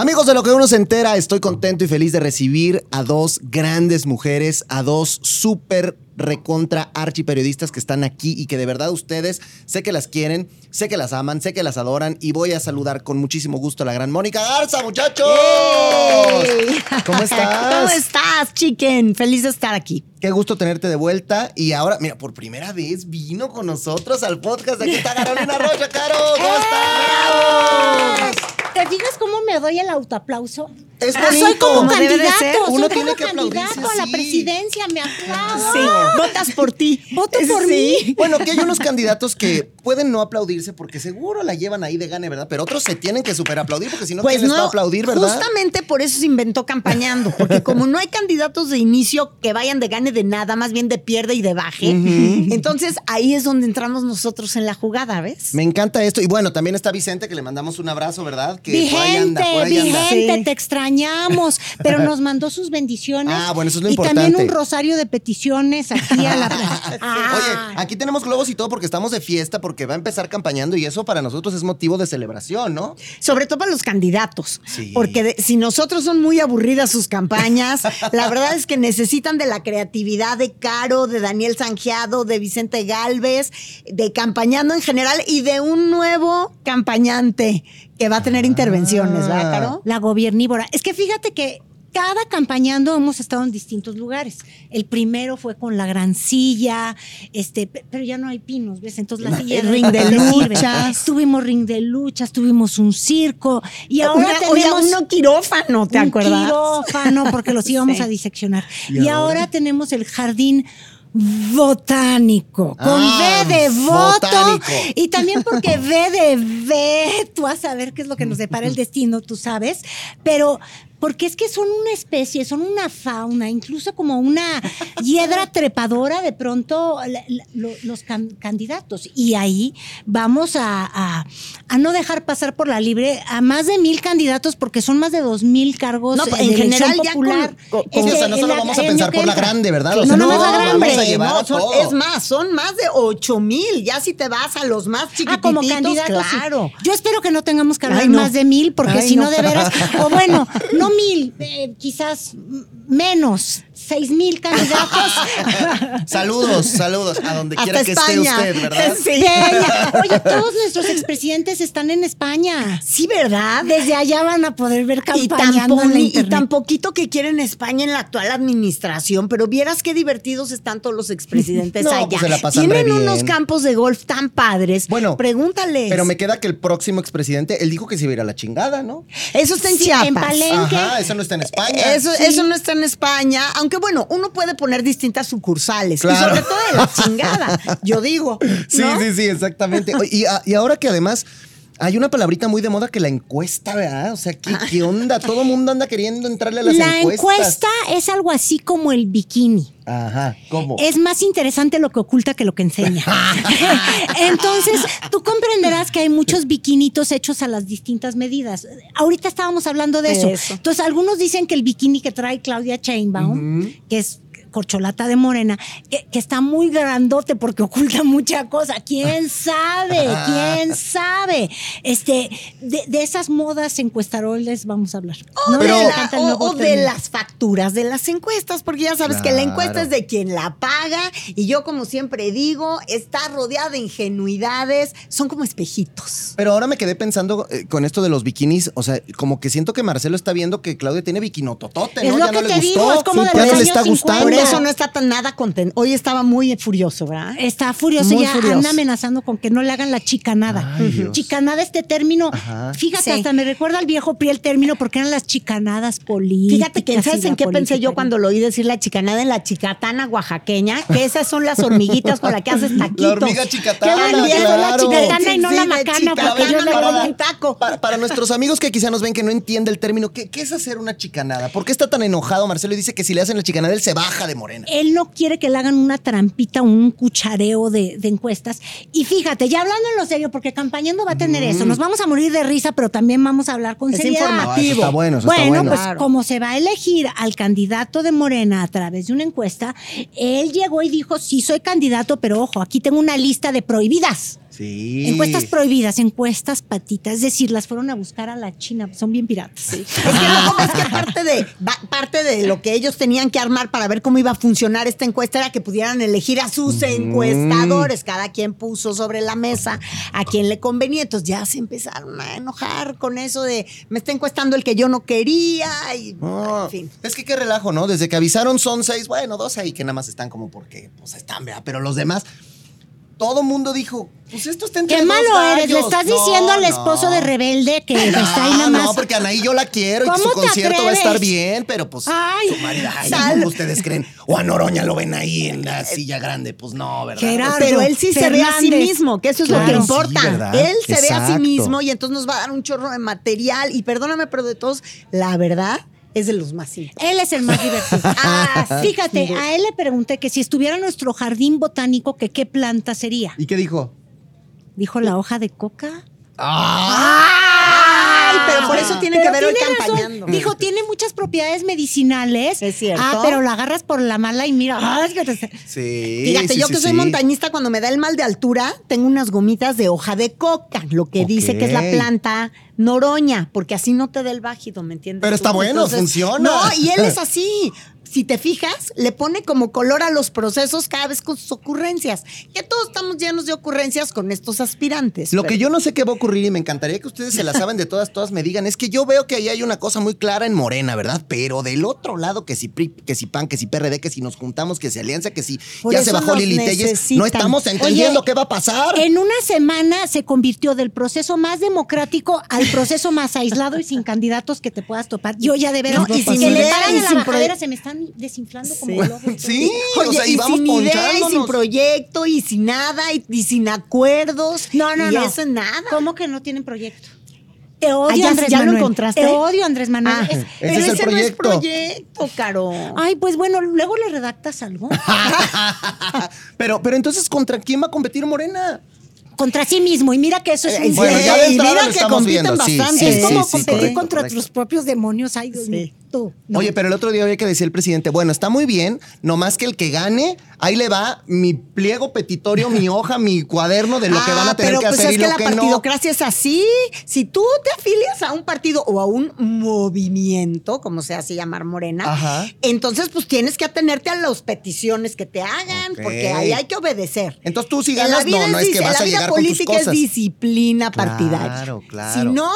Amigos de lo que uno se entera, estoy contento y feliz de recibir a dos grandes mujeres, a dos súper recontra archiperiodistas que están aquí y que de verdad ustedes sé que las quieren, sé que las aman, sé que las adoran y voy a saludar con muchísimo gusto a la gran Mónica Garza, muchachos. ¿Cómo estás? ¿Cómo estás, chicken? Feliz de estar aquí. Qué gusto tenerte de vuelta y ahora, mira, por primera vez vino con nosotros al podcast. Aquí está Carolina Rocha, Caro. ¿Cómo estás? ¿Te fijas cómo me doy el autoaplauso? Es Ah, bonito. soy como Como debe de candidato, ser. soy Uno como tiene que candidato a la presidencia, me aplaudo. Sí, votas por ti. Voto por Sí. mí. Bueno, que hay unos candidatos que pueden no aplaudirse porque seguro la llevan ahí de gane, ¿verdad? Pero otros se tienen que super aplaudir porque si no, Pues ¿quién les va a no, aplaudir, verdad? justamente por eso se inventó campañando, porque como no hay candidatos de inicio que vayan de gane de nada, más bien de pierde y de baje, entonces ahí es donde entramos nosotros en la jugada, ¿ves? Me encanta esto. Y bueno, también está Vicente, que le mandamos un abrazo, ¿verdad? Que por ahí Vigente, anda, por ahí anda. vigente, Sí. te extrañamos, pero nos mandó sus bendiciones. Ah, bueno, eso es lo y importante. también un rosario de peticiones aquí a la... Ah, Oye, aquí tenemos globos y todo porque estamos de fiesta, porque va a empezar campañando y eso para nosotros es motivo de celebración, ¿no? Sobre todo para los candidatos, Sí. porque de- si nosotros son muy aburridas sus campañas, la verdad es que necesitan de la creatividad de Caro, de Daniel Sangiado, de Vicente Galvez, de campañando en general y de un nuevo campañante que va a tener intervenciones, ¿verdad, Caro? la gobernívora. Es que fíjate que cada campañando hemos estado en distintos lugares. El primero fue con la gran silla, este, pe- pero ya no hay pinos, ¿ves? Entonces la silla El ring de luchas. Tuvimos ring de luchas, tuvimos un circo y ahora Una- oye, tenemos uno quirófano, ¿te un acuerdas? quirófano porque los íbamos Sí. a diseccionar. ¿Y Y, ahora? ahora? tenemos el jardín botánico con Ah, B de voto botánico. y también porque V de V, tú vas a ver qué es lo que nos depara el destino, tú sabes, pero porque es que son una especie, son una fauna, incluso como una hiedra trepadora de pronto la- la- lo- los can- candidatos. Y ahí vamos a, a- a no dejar pasar por la libre a más de mil candidatos porque son más de dos mil cargos No, eh, en general ya con- popular. con- Es Sí, o sea, no solo vamos a pensar por la grande, ¿verdad? O No, sea, no, no, la vamos a llevar son- es más, son más de 8 mil. Ya si te vas a los más chiquititos, Ah, como candidatos. sí. claro. Yo espero que no tengamos que hablar Ay, no. más de mil, porque si no, no. de veras. O bueno, no mil, eh, quizás menos, seis mil candidatos. Saludos, saludos a donde Hasta quiera que España. esté usted, ¿verdad? Sí. Oye, todos nuestros expresidentes están en España. Sí, ¿verdad? Desde allá van a poder ver Y poni- y internet. tan poquito que quieren España en la actual administración, pero vieras qué divertidos están todos los expresidentes No, allá. pues se la pasan re Tienen bien. unos campos de golf tan padres. Bueno, pregúntales. Pero me queda que el próximo expresidente, él dijo que se iba a ir a la chingada, ¿no? Eso está en Sí, Chiapas. en Palenque. Ajá, eso no está en España. Eso, eso no está en España, aunque bueno, uno puede poner distintas sucursales. Claro. Y sobre todo de la chingada, yo digo. Sí, ¿no? sí, sí, exactamente. Oye, Y, a- y ahora que además hay una palabrita muy de moda que la encuesta, ¿verdad? O sea, ¿qué, qué onda? Todo mundo anda queriendo entrarle a las La encuestas. encuesta es algo así como el bikini. Ajá, ¿cómo? Es más interesante lo que oculta que lo que enseña. Entonces, tú comprenderás que hay muchos bikinitos hechos a las distintas medidas. Ahorita estábamos hablando de eso. Eso. Entonces, algunos dicen que el bikini que trae Claudia Chainbaum, que es corcholata de morena, que, que está muy grandote porque oculta mucha cosa. ¿Quién sabe? ¿Quién sabe? Este, de, de esas modas encuestaroles vamos a hablar. O, ¿no? de, la- o- o las facturas de las encuestas, porque ya sabes que la encuesta es de quien la paga y yo como siempre digo, está rodeada de ingenuidades, son como espejitos. Pero ahora me quedé pensando eh, con esto de los bikinis, o sea, como que siento que Marcelo está viendo que Claudia tiene bikinototote, ¿no? Es lo ya que no le te gustó, digo, es como de ya los no le está 50. gustando. Por. Eso no está tan nada contento. Hoy estaba muy furioso, ¿verdad? Está furioso, Muy ya furioso. anda amenazando con que no le hagan la chicanada. Ay. Chicanada, este término, Ajá. fíjate, Sí. hasta me recuerda al viejo PRI el término porque eran las chicanadas políticas. Fíjate que, ¿sabes en qué pensé yo cuando lo oí decir la chicanada en la chicatana oaxaqueña? Que esas son las hormiguitas con las que haces taquitos. La hormiga chicatana, Qué buen día, claro. la chicatana y no la macana, chicatana, porque yo le no doy la el taco. Para, para nuestros amigos que quizá nos ven que no entiende el término, ¿qué, qué es hacer una chicanada? ¿Por qué está tan enojado Marcelo y dice que si le hacen la chicanada él se baja de morena? Él no quiere que le hagan una trampita, un cuchareo de, de encuestas. Y fíjate, ya hablando en lo serio, porque campañando va a tener eso. Nos vamos a morir de risa, pero también vamos a hablar con Es seriedad. informativo. Ah, está bueno, eso bueno, está bueno. pues Claro. como se va a elegir al candidato de Morena a través de una encuesta, él llegó y dijo, sí soy candidato, pero ojo, aquí tengo una lista de prohibidas. Sí. Encuestas prohibidas, encuestas patitas. Es decir, las fueron a buscar a la China. Son bien piratas. Es que, no, es que parte, de, parte de lo que ellos tenían que armar para ver cómo iba a funcionar esta encuesta era que pudieran elegir a sus encuestadores. Cada quien puso sobre la mesa a quien le convenía. Entonces ya se empezaron a enojar con eso de me está encuestando el que yo no quería. Y, Ah, en fin. Es que qué relajo, ¿no? Desde que avisaron son seis, bueno, dos ahí que nada más están como porque, pues están, ¿verdad? Pero los demás, todo mundo dijo, pues esto está entre Qué dos malo eres. Le estás No, diciendo al no. esposo de Rebelde que No, está ahí nada más. no, porque Anaí yo la quiero y ¿Cómo su concierto va a estar bien, pero pues Ay. su marido, ay, Sal- ¿cómo ustedes creen? O a Noroña lo ven ahí en la silla grande, pues no, ¿verdad? Gerardo. Pero él sí se ve a sí mismo, que eso es lo que importa. él se ve a sí mismo y entonces nos va a dar un chorro de material. Y perdóname, pero de todos, la verdad es de los más simples. Él es el más divertido. Ah, fíjate, Sí. a él le pregunté que si estuviera en nuestro jardín botánico, que qué planta sería. ¿Y qué dijo? Dijo la hoja de coca. Ay, pero por eso tiene que ver hoy razón. campañando. Dijo, tiene muchas propiedades medicinales. Es cierto. Ah, pero la agarras por la mala y mira. ay, que te- Sí. Fíjate, sí, yo sí, que soy sí. montañista, cuando me da el mal de altura, tengo unas gomitas de hoja de coca, lo que dice que es la planta noroña, porque así no te da el bájido, ¿me entiendes? Pero está bueno, funciona. No, y él es así. Si te fijas, le pone como color a los procesos cada vez con sus ocurrencias. Que todos estamos llenos de ocurrencias con estos aspirantes. Lo pero- que yo no sé qué va a ocurrir y me encantaría que ustedes se la saben de todas, todas me digan, es que yo veo que ahí hay una cosa muy clara en Morena, ¿verdad? Pero del otro lado, que si PRI, que si PAN, que si PRD, que si nos juntamos, que si Alianza, que si Por ya se bajó Lili Telles, no estamos entendiendo Oye, qué va a pasar. En una semana se convirtió del proceso más democrático al proceso más aislado y sin candidatos que te puedas topar. Yo ya de veras, No, y que sin le paran en la bajadera, se me están desinflando Sí. como globos. Sí, Oye, o sea, y, y vamos sin idea, y sin proyecto, y sin nada, y, y sin acuerdos. No, no, y no. eso nada. ¿Cómo que no tienen proyecto? Te odio, Ah, ¿ya- Andrés ya lo Manuel. encontraste? Te odio, Andrés Manuel. Ah, Es- Ese pero es el ese no es proyecto, Caro. Ay, pues bueno, luego le redactas algo. pero, pero entonces, ¿contra quién va a competir Morena? Contra sí mismo. Y mira que eso es Eh, un Bueno, sí, ya de y mira que compiten viendo, sí, bastante. es sí, como sí, competir correcto, contra correcto. tus propios demonios. Ay, Dios Sí. mío. Tú. no. Oye, pero el otro día había que decir el presidente, bueno, está muy bien, nomás que el que gane, ahí le va mi pliego petitorio, mi hoja, mi cuaderno de lo que Ah, van a tener pero que pues hacer es y que lo la que no. partidocracia es así. Si tú te afilias a un partido o a un movimiento, como se hace llamar Morena, Ajá. entonces pues tienes que atenerte a las peticiones que te hagan, porque ahí hay que obedecer. Entonces tú si la ganas, vida no, no es es que vas a la vida llegar con tus política es disciplina partidaria. Claro, claro. Si no,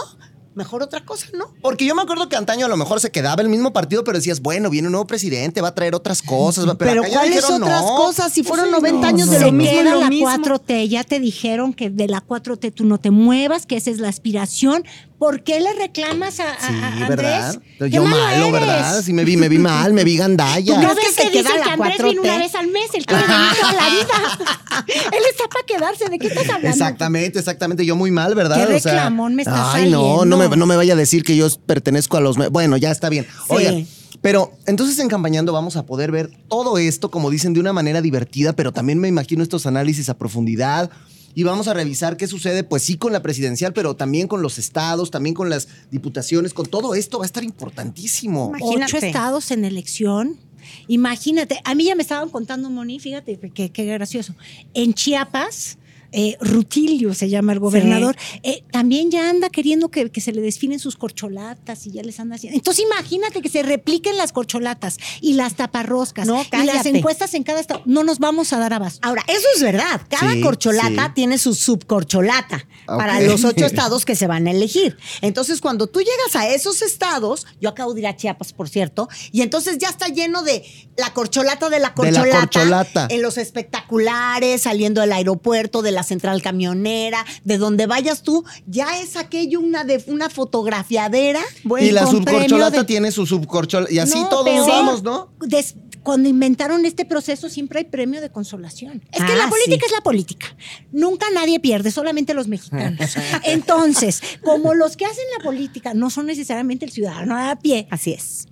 mejor otra cosa, ¿no? Porque yo me acuerdo que antaño a lo mejor se quedaba el mismo partido, pero decías, bueno, viene un nuevo presidente, va a traer otras cosas. va- Pero, Pero, ¿cuáles dijeron, otras no. cosas? Si Pues fueron sí, 90 no, años no. de Se lo mismo, queda la mismo. 4T, ya te dijeron que de la 4T tú no te muevas, que esa es la aspiración. ¿Por qué le reclamas a, a- Sí, a Andrés? ¿verdad? Qué Yo malo eres. ¿verdad? Sí me vi, me vi mal, me vi gandalla. ¿No ¿Crees ves que se que, dicen que Andrés 4T? viene una vez al mes? Él quiere venir toda la vida. Él está para quedarse. ¿De qué estás hablando? Exactamente, exactamente. Yo muy mal, ¿verdad? Qué O sea, reclamón me está Ay, no, no me, no me vaya a decir que yo pertenezco a los... Bueno, ya está bien. Sí. Oigan, pero entonces en Campañando vamos a poder ver todo esto, como dicen, de una manera divertida, pero también me imagino estos análisis a profundidad. Y vamos a revisar qué sucede, pues sí, con la presidencial, pero también con los estados, también con las diputaciones, con todo esto va a estar importantísimo. Imagínate. Ocho estados en elección. Imagínate, a mí ya me estaban contando, Moni, fíjate qué qué gracioso. En Chiapas, eh, Rutilio se llama el gobernador, eh, también ya anda queriendo que, que se le desfilen sus corcholatas y ya les anda haciendo. Entonces imagínate que se repliquen las corcholatas y las taparroscas No, y las encuestas en cada estado. No nos vamos a dar abasto. Ahora, eso es verdad. Cada Sí, corcholata sí. tiene su subcorcholata para los ocho estados que se van a elegir. Entonces, cuando tú llegas a esos estados, yo acabo de ir a Chiapas, por cierto, y entonces ya está lleno de la corcholata de la De la corcholata, corcholata. en los espectaculares, saliendo del aeropuerto, de la central camionera, de donde vayas tú, ya es aquello una de una fotografiadera. Bueno, y la subcorcholata de- tiene su subcorcholata. Y así No, todos vamos, ¿no? Des- cuando inventaron este proceso siempre hay premio de consolación. Es que Ah, la política sí. es la política. Nunca nadie pierde, solamente los mexicanos. Entonces, como los que hacen la política no son necesariamente el ciudadano a pie, Así es.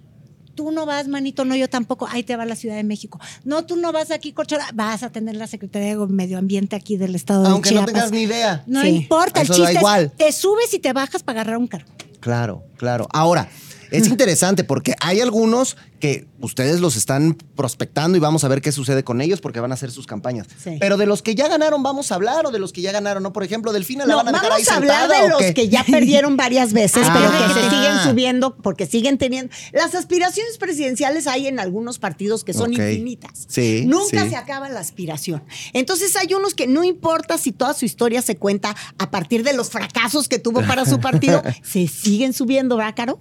Tú no vas, manito, no, yo tampoco, ahí te va la Ciudad de México. No, tú no vas aquí, Corchola, vas a tener la Secretaría de Medio Ambiente aquí del estado Aunque de no Chiapas. tengas ni idea. No Sí. importa, el Eso da chiste es, igual. te subes y te bajas para agarrar un cargo. Claro, claro. Ahora, Es interesante porque hay algunos que ustedes los están prospectando y vamos a ver qué sucede con ellos porque van a hacer sus campañas. Sí. Pero de los que ya ganaron vamos a hablar o de los que ya ganaron, ¿no? Por ejemplo, Delfina la No, van a dejar vamos ahí a hablar sentada, de ¿o los qué? que ya perdieron varias veces, Ah. pero que se siguen subiendo porque siguen teniendo. Las aspiraciones presidenciales hay en algunos partidos que son infinitas. Sí, Nunca sí. se acaba la aspiración. Entonces hay unos que no importa si toda su historia se cuenta a partir de los fracasos que tuvo para su partido, se siguen subiendo, ¿verdad, Caro?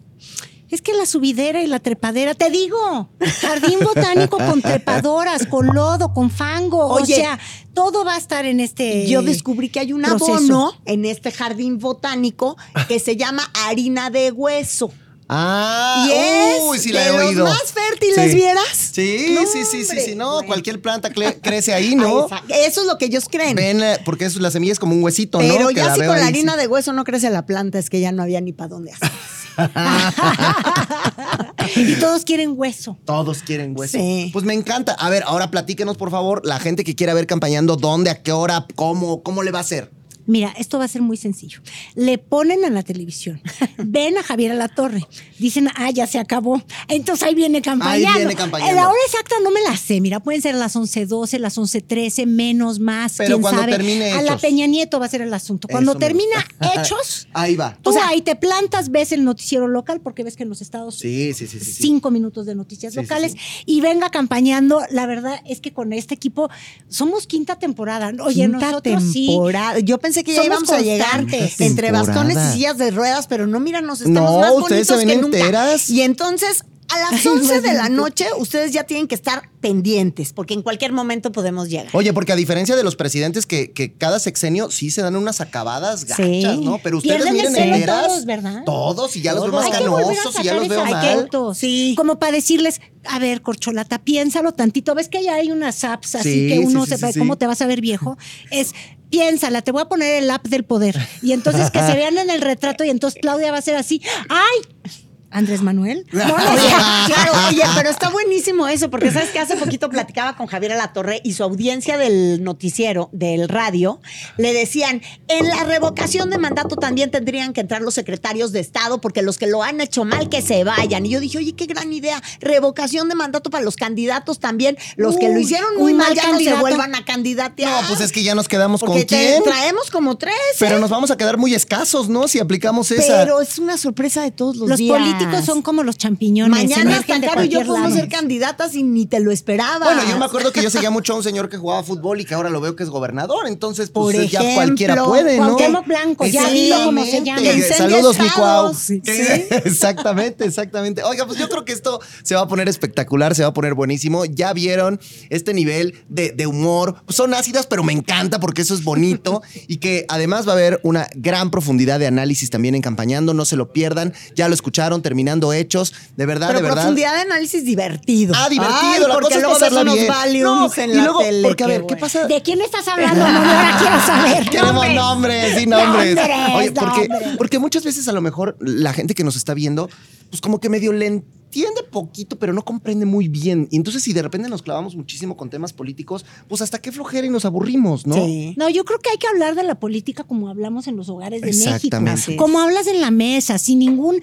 Es que la subidera y la trepadera, te digo, jardín botánico con trepadoras, con lodo, con fango, Oye. o sea, todo va a estar en este Yo descubrí que hay un proceso. abono en este jardín botánico que se llama harina de hueso. Ah, Y es uy, sí la de he los oído. más fértiles, Sí. ¿vieras? Sí, No, sí, sí, sí, sí, no, Bueno. cualquier planta crece ahí, ¿no? Ah, Eso es lo que ellos creen. Ven, eh, porque eso, la semilla es como un huesito, ¿no? Pero Que ya si con la harina sí. de hueso no crece la planta, es que ya no había ni para dónde hacer. y todos quieren hueso. Todos quieren hueso. Sí. Pues me encanta. A ver, ahora platíquenos, por favor, la gente que quiera ver campañando, ¿dónde, a qué hora, cómo, cómo le va a hacer? Mira, esto va a ser muy sencillo. Le ponen en la televisión, ven a Javier a la Torre, dicen, ah, ya se acabó. Entonces ahí viene campañando. Ahí viene campañando. La hora exacta no me la sé. Mira, pueden ser las 11.12, las 11.13, menos, más, Pero quién cuando sabe. termine A la. Peña Nieto va a ser el asunto. Cuando Eso termina. Hechos, Ahí va. tú O sea- ahí te plantas, ves el noticiero local, porque ves que en los estados Sí, sí, sí, sí. sí. cinco minutos de noticias Sí, locales y venga campañando. La verdad es que con este equipo somos quinta temporada. Oye, Quinta nosotros sí. temporada. Yo pensé que ya Somos íbamos a llegar entre Temporada. bastones y sillas de ruedas, pero no, mira, nos estamos No, más ustedes se bonitos ven que nunca. enteras. Y entonces, a las 11 de la noche, ustedes ya tienen que estar pendientes, porque en cualquier momento podemos llegar. Oye, porque a diferencia de los presidentes que, que cada sexenio sí se dan unas acabadas gachas, Sí. ¿no? Pero ustedes Pierden miren enteras. todos, ¿verdad? Todos, y ya los veo más canosos, y ya los veo mal. Sí. Como para decirles, a ver, corcholata, piénsalo tantito. ¿Ves que ya hay unas apps así Sí, que uno sí, se sí, ve sí. cómo te vas a ver viejo? Es piénsala, te voy a poner el app del poder. Y entonces que se vean en el retrato y entonces Claudia va a ser así. ¡Ay! Andrés Manuel. No, no, Oye, claro, oye, pero está buenísimo eso, porque sabes que hace poquito platicaba con Javier Alatorre y su audiencia del noticiero, del radio, le decían, en la revocación de mandato también tendrían que entrar los secretarios de Estado, porque los que lo han hecho mal, que se vayan. Y yo dije, oye, qué gran idea, revocación de mandato para los candidatos también, los que lo hicieron muy mal ya no se vuelvan a candidatear. No, pues es que ya nos quedamos porque con te- quién. traemos como tres. Pero ¿eh? nos vamos a quedar muy escasos, ¿no? Si aplicamos esa. Pero es una sorpresa de todos los, Los días. políticos son como los champiñones. Mañana hasta de Caro y yo cualquier podemos lado. ser candidatas y ni te lo esperaba. Bueno, yo me acuerdo que yo seguía mucho a un señor que jugaba fútbol y que ahora lo veo que es gobernador. Entonces, pues Por ya cualquiera puede, ¿no? Cuauhtémoc Blanco, ya dilo cómo se llama. Saludos, mi. Cuau. Sí. Exactamente, exactamente. Oiga, pues yo creo que esto se va a poner espectacular, se va a poner buenísimo. Ya vieron este nivel de, de humor. Son ácidas, pero me encanta porque eso es bonito. y que además va a haber una gran profundidad de análisis también en campañando. No se lo pierdan. Ya lo escucharon, terminando hechos. De verdad, Pero de verdad. profundidad de análisis divertido. Ah, divertido. Ay, la porque cosa es luego ves unos bien. Valiums No, en y la luego, tele. porque a ver, ¿qué pasa? ¿De quién estás hablando? No, ahora quiero saber. Queremos Nombres. sí, nombres. Nombres, Oye, porque, porque muchas veces a lo mejor la gente que nos está viendo, pues como que medio le entiende poquito, pero no comprende muy bien. Y entonces si de repente nos clavamos muchísimo con temas políticos, pues hasta qué flojera y nos aburrimos, ¿no? Sí. No, yo creo que hay que hablar de la política como hablamos en los hogares de Exactamente. México. Como hablas en la mesa, sin ningún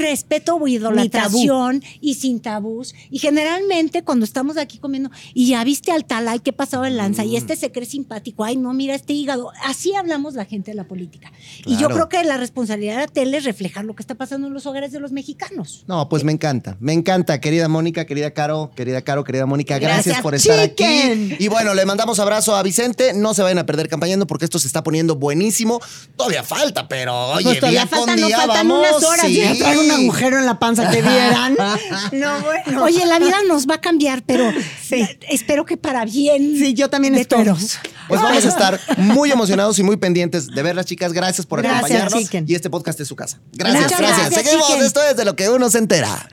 respeto o idolatración y sin tabús. Y generalmente cuando estamos aquí comiendo, y ya viste al tal, ay, qué pasado el lanza, Mm. y este se cree simpático, ay, no, mira este hígado. Así hablamos la gente de la política. Y yo creo que la responsabilidad de la tele es reflejar lo que está pasando en los hogares de los mexicanos. No, pues me encanta, me encanta, querida Mónica, querida Caro, querida Caro, querida Mónica, gracias, Gracias, por estar chicken. aquí. Y bueno, le mandamos abrazo a Vicente, no se vayan a perder campañando porque esto se está poniendo buenísimo. Todavía falta, pero oye, Pues todavía faltan, no día faltan vamos, unas horas. sí. Ya traigo un agujero en la panza que vieran. no, bueno. Oye, la vida nos va a cambiar, pero Sí. espero que para bien. Sí, yo también de espero. todos. Pues vamos a estar muy emocionados y muy pendientes de verlas, chicas. Gracias por Gracias, acompañarnos. Y este podcast es su casa. Gracias, gracias. gracias, Seguimos. Esto es de lo que uno se entera.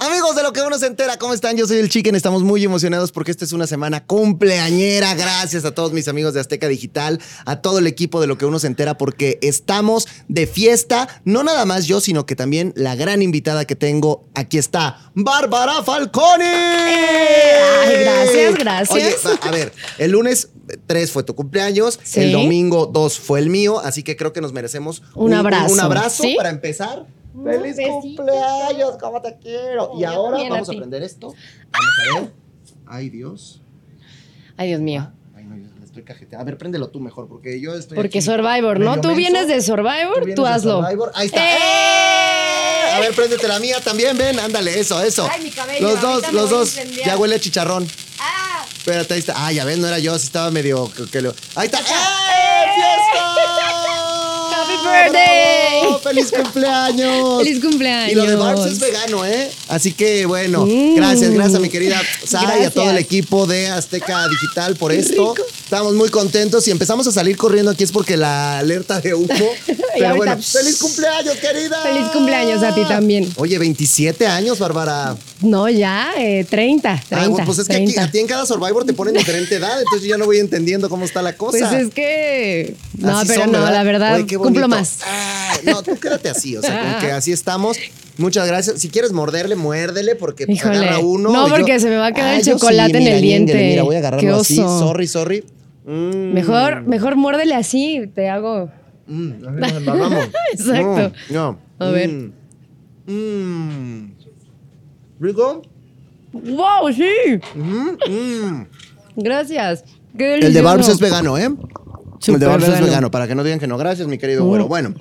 Amigos de lo que uno se entera, ¿cómo están? Yo soy el Chicken, estamos muy emocionados porque esta es una semana cumpleañera. Gracias a todos mis amigos de Azteca Digital, a todo el equipo de lo que uno se entera porque estamos de fiesta. No nada más yo, sino que también la gran invitada que tengo aquí está, Bárbara Falcone. Gracias, gracias. Oye, a ver, el lunes 3 fue tu cumpleaños, Sí. el domingo 2 fue el mío, así que creo que nos merecemos Un abrazo, Un, abrazo ¿sí? para empezar. ¡Feliz cumpleaños! ¿Cómo te quiero? Y ahora a vamos a ti. prender esto. Vamos a ver. Ay, Dios. Ay, Dios mío. Ay, no, yo le estoy cajeteando. A ver, préndelo tú mejor, porque yo estoy. Porque aquí Survivor, ¿no? Tú menso. vienes de Survivor, tú hazlo. Survivor. Ahí está. ¡Eh! ¡Eh! A ver, préndete la mía también, ven, ándale, eso, eso. Ay, mi cabello, los dos, los a dos. Ya huele a chicharrón. ¡Ah! Espérate, ahí está. Ah, ya ves, no era yo, sí estaba medio. que- que lo- Ahí está. ¡Eh! ¡Fiesta! Happy birthday. ¡Feliz cumpleaños! ¡Feliz cumpleaños! Y lo de Barbs es vegano, ¿eh? Así que bueno, Mm. gracias, gracias a mi querida Sara y a todo el equipo de Azteca Digital por esto. Estamos muy contentos y empezamos a salir corriendo aquí es porque la alerta de humo. Pero bueno. ¡feliz cumpleaños, querida! Feliz cumpleaños a ti también. Oye, 27 años, Bárbara. No, ya, eh, 30, 30. Ah, pues es que aquí, 30. a ti en cada Survivor te ponen diferente edad, entonces yo ya no voy entendiendo cómo está la cosa. Pues es que. No, Así pero son, no, ¿verdad? la verdad, Oye, cumplo más. Ah, no, tú quédate así, o sea, con que así estamos. Muchas gracias. Si quieres morderle, muérdele, porque pues, agarra uno. No, yo- porque se me va a quedar el yo chocolate en mira, el diente. Mira, voy a agarrarlo así. Sorry, sorry. Mm, Mejor, mejor muérdele así, te hago. mm. Exacto. Mm, no. A ver. Mm, mm. ¿Rico? ¡Wow! Sí. Mm, mm. Gracias. Qué El de. Barbs es vegano, ¿eh? el Súper de Barbs es vegano. para que no digan que no. Gracias, mi querido güero. Bueno,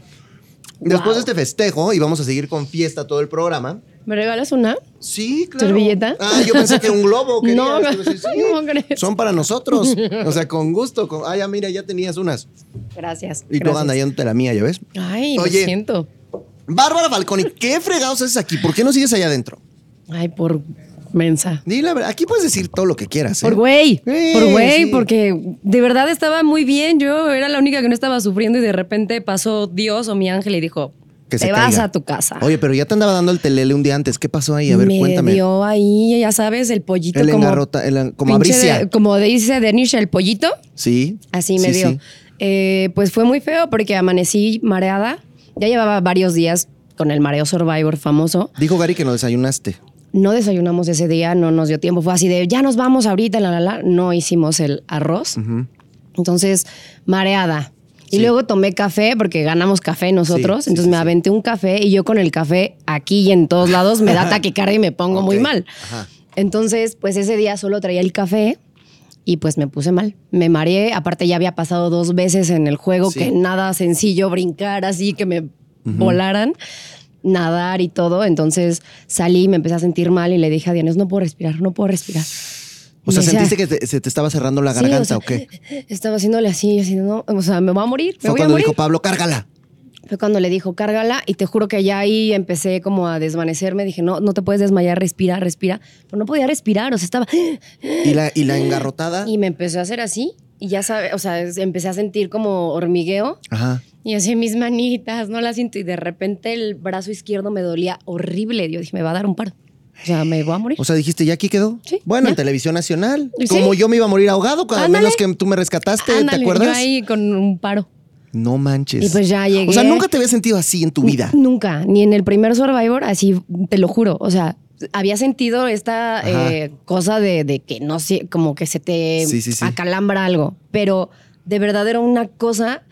después Wow. de este festejo, y vamos a seguir con fiesta todo el programa. ¿Me regalas una? Sí, claro. ¿Servilleta? Ah, yo pensé que un globo. No, sí, ¿cómo crees? Son para nosotros. O sea, con gusto. con- Ah, ya mira, ya tenías unas. Gracias. Y tú gracias. anda yéndote la mía, ¿ya ves? Ay, Oye. lo siento. Bárbara Falconi, ¿qué fregados haces aquí? ¿Por qué no sigues allá adentro? Ay, por mensa. Di la verdad. Aquí puedes decir todo lo que quieras. ¿eh? Por güey, por güey, sí. porque de verdad estaba muy bien. Yo era la única que no estaba sufriendo y de repente pasó Dios o mi ángel y dijo, Que te vas caiga. a tu casa. Oye, pero ya te andaba dando el telele un día antes. ¿Qué pasó ahí? A ver, me cuéntame. dio ahí, ya sabes, el pollito El como... engarrota, el- como pinche abricia. de- como dice Denisha, el pollito. Sí. Así me sí, dio. sí. Eh, pues fue muy feo porque amanecí mareada. Ya llevaba varios días con el mareo Survivor famoso. Dijo Gary que no desayunaste. No desayunamos ese día, no nos dio tiempo. Fue así de, ya nos vamos ahorita, la, la, la. No hicimos el arroz. Entonces, mareada. Y Sí. luego tomé café porque ganamos café nosotros. Sí, entonces sí, me aventé un café y yo con el café aquí y en todos lados me da taquicardia y me pongo muy mal. ajá. Entonces, pues ese día solo traía el café y pues me puse mal. Me mareé. Aparte ya había pasado dos veces en el juego que nada sencillo brincar así, que me volaran, nadar y todo. Entonces salí y me empecé a sentir mal y le dije a Diana, no puedo respirar, no puedo respirar. O sea, ¿sentiste que te- se te estaba cerrando la Sí, garganta o sea, o qué? Estaba haciéndole así, así, no, o sea, me voy a morir, me Fue a cuando morir. dijo Pablo, cárgala. Fue cuando le dijo, cárgala, y te juro que ya ahí empecé como a desvanecerme. Dije, no, no te puedes desmayar, respira, respira. Pero no podía respirar, o sea, estaba. Y la, y la engarrotada. Y me empezó a hacer así, y ya sabes, o sea, empecé a sentir como hormigueo. Ajá. Y así mis manitas, no las siento. Y de repente el brazo izquierdo me dolía horrible. Yo dije, me va a dar un paro. O sea, me voy a morir. O sea, dijiste, ¿ya aquí quedó? Sí, Bueno, en televisión nacional. Sí. Como yo me iba a morir ahogado, cuando menos que tú me rescataste, Ándale, ¿te acuerdas? Yo ahí con un paro. No manches. Y pues ya llegué. O sea, nunca te había sentido así en tu vida. Nunca, ni en el primer Survivor, así te lo juro. O sea, había sentido esta eh, cosa de, de que no sé, como que se te Sí, sí, sí. acalambra algo. Pero de verdad era una cosa.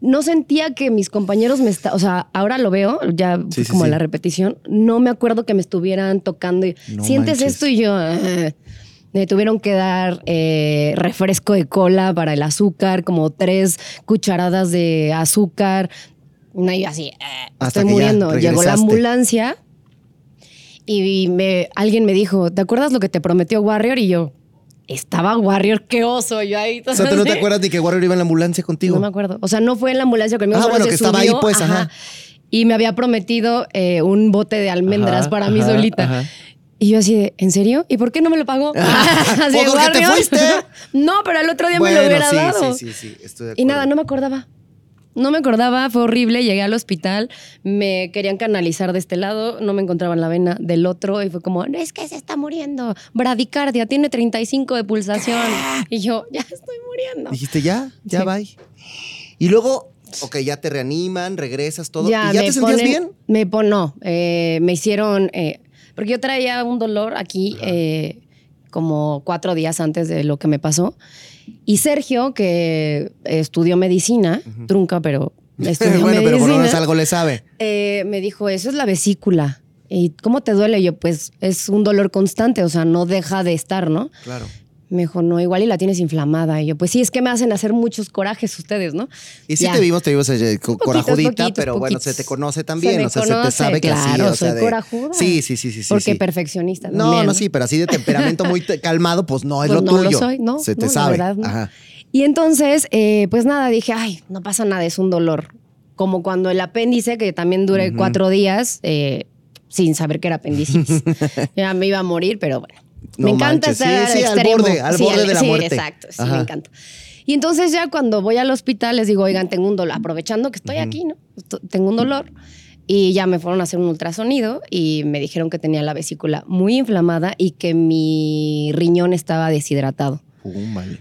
No sentía que mis compañeros me estaban. O sea, ahora lo veo, ya Sí, como sí. la repetición. No me acuerdo que me estuvieran tocando. y, No Sientes manches. esto y yo. "Ah". Me tuvieron que dar eh, refresco de cola para el azúcar, como tres cucharadas de azúcar. No, y yo así, eh, Hasta estoy muriendo. Llegó la ambulancia y me, alguien me dijo, ¿te acuerdas lo que te prometió Warrior? Y yo, estaba Warrior, qué oso. Yo ahí. O sea, tú no te acuerdas ni que Warrior iba en la ambulancia contigo. No me acuerdo. O sea, no fue en la ambulancia conmigo. Ah, bueno, que estaba ahí, pues, ajá. Y me había prometido eh, un bote de almendras Ajá, para mí ajá, solita. ajá. Y yo así de, ¿en serio? ¿Y por qué no me lo pagó? Así de, Pues porque te fuiste. no, pero el otro día bueno, me lo hubiera sí, dado. sí, sí, sí, estoy de Y nada, no me acordaba. No me acordaba, fue horrible. Llegué al hospital, me querían canalizar de este lado, no me encontraban la vena del otro y fue como, no es que se está muriendo. Bradicardia, tiene 35 de pulsación. Y yo, ya estoy muriendo. Dijiste, ya, ya Sí. bye. Y luego, ok, ya te reaniman, regresas todo. ¿Y ya te sentías ponen- bien? Me pon, no, eh, me hicieron, eh, porque yo traía un dolor aquí eh, como cuatro días antes de lo que me pasó. Y Sergio, que estudió medicina, trunca, pero estudió bueno, pero por lo menos medicina, algo le sabe. eh, me dijo, eso es la vesícula. ¿Y cómo te duele? Y yo, pues es un dolor constante, o sea, no deja de estar, ¿no? Claro. Me dijo, no, igual y la tienes inflamada. Y yo, pues sí, es que me hacen hacer muchos corajes ustedes, ¿no? Y sí Ya. te vimos, te vimos eh, Poquitos, corajudita, poquitos, pero bueno, se te conoce Se también. me o sea, se te sabe que así. claro, O sea, soy de- corajuda. Sí, sí, sí, sí. Porque sí. perfeccionista. No, también, no, sí, pero así de temperamento muy calmado, pues no es Pues lo no tuyo. lo soy, no. Se te no, la sabe. verdad. Ajá. Y entonces, eh, pues nada, dije, ay, no pasa nada, es un dolor. Como cuando el apéndice, que también dure cuatro días, eh, sin saber que era apendicitis. ya me iba a morir, pero bueno. No me encanta manches, estar sí, sí, al extremo. borde, al Sí, borde de la sí, muerte. exacto, sí, Ajá. me encanta. Y entonces ya cuando voy al hospital les digo, oigan, tengo un dolor, aprovechando que estoy aquí, ¿no? Tengo un dolor. Y ya me fueron a hacer un ultrasonido y me dijeron que tenía la vesícula muy inflamada y que mi riñón estaba deshidratado. Pum, vale.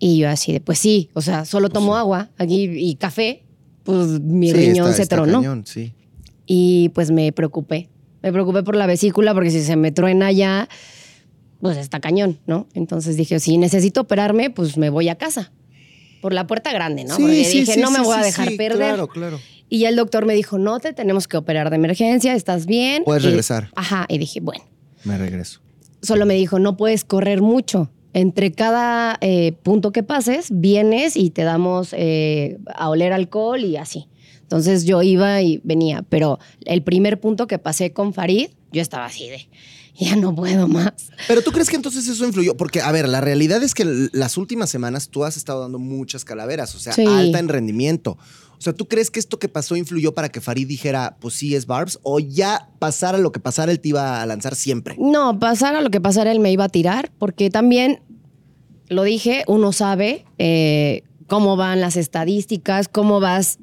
Y yo así de, pues sí, o sea, solo tomo agua aquí y café, pues mi Sí, riñón está- se está tronó. cañón, sí. Y pues me preocupé. Me preocupé por la vesícula porque si se me truena ya, pues está cañón, ¿no? Entonces dije, si necesito operarme, pues me voy a casa. Por la puerta grande, ¿no? Sí, porque sí, dije, sí, no me voy a dejar perder. Claro, claro. Y ya el doctor me dijo, no te tenemos que operar de emergencia, estás bien. Puedes Y- regresar. Ajá, y dije, bueno Me regreso. solo me dijo, no puedes correr mucho. Entre cada eh, punto que pases, vienes y te damos eh, a oler alcohol y así. Entonces yo iba y venía, pero el primer punto que pasé con Farid, yo estaba así de, ya no puedo más. Pero tú crees que entonces eso influyó? Porque, a ver, la realidad es que las últimas semanas tú has estado dando muchas calaveras, o sea, Sí. alta en rendimiento. O sea, ¿tú crees que esto que pasó influyó para que Farid dijera, pues sí, es Barbs? ¿O ya pasara lo que pasara, él te iba a lanzar siempre? No, pasara lo que pasara, él me iba a tirar, porque también, lo dije, uno sabe eh, cómo van las estadísticas, cómo vas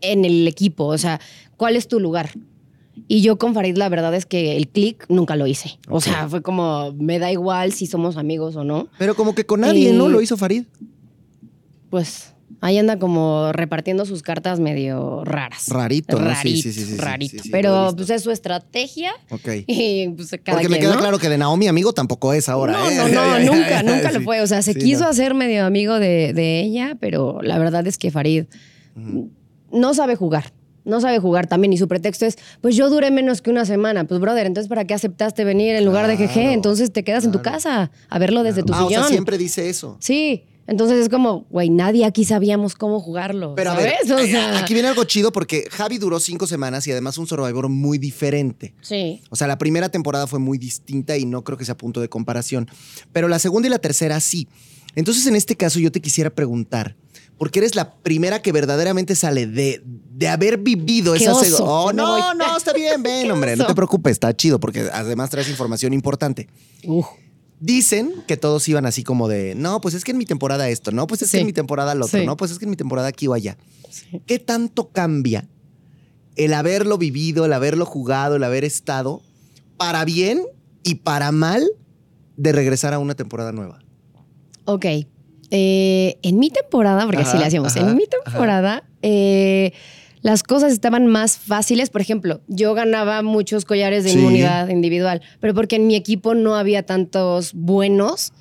en el equipo, o sea, cuál es tu lugar. Y yo con Farid, la verdad es que el click nunca lo hice. O sea, fue como, me da igual si somos amigos o no. Pero como que con nadie, ¿no? Lo hizo Farid. Pues ahí anda como repartiendo sus cartas medio raras. Rarito, Rarito, sí, sí, sí, rarito. Pero pues es su estrategia. Ok. Y pues cada Porque me queda ¿no? claro que de Naomi amigo tampoco es ahora, No, ¿eh? no, no, nunca, nunca lo fue. O sea, se quiso no. hacer medio amigo de, de ella, pero la verdad es que Farid no sabe jugar. No sabe jugar también. Y su pretexto es, pues yo duré menos que una semana. Pues, brother, entonces ¿para qué aceptaste venir en lugar de GG? Entonces te quedas en tu casa a verlo desde tu Ah, o sea, siempre dice eso. Sí. Entonces es como, güey, nadie aquí sabíamos cómo jugarlo. Pero a ver. O eh, sea, aquí viene algo chido porque Javi duró cinco semanas y además un Survivor muy diferente. Sí. O sea, la primera temporada fue muy distinta y no creo que sea punto de comparación. Pero la segunda y la tercera sí. Entonces, en este caso, yo te quisiera preguntar, porque eres la primera que verdaderamente sale de, de haber vivido Qué esa oso, Oh, no, no, está bien, ven, hombre, no te preocupes, está chido, porque además traes información importante. Uf. Dicen que todos iban así como de, no, pues es que en mi temporada esto, no, pues es que en mi temporada lo otro, Sí. no, pues es que en mi temporada aquí o allá. ¿Qué tanto cambia el haberlo vivido, el haberlo jugado, el haber estado para bien y para mal de regresar a una temporada nueva? Ok. Eh, en mi temporada, porque Ajá, así le hacíamos, ajá, en mi temporada, eh, las cosas estaban más fáciles. Por ejemplo, yo ganaba muchos collares de Sí. inmunidad individual, pero porque en mi equipo no había tantos buenos.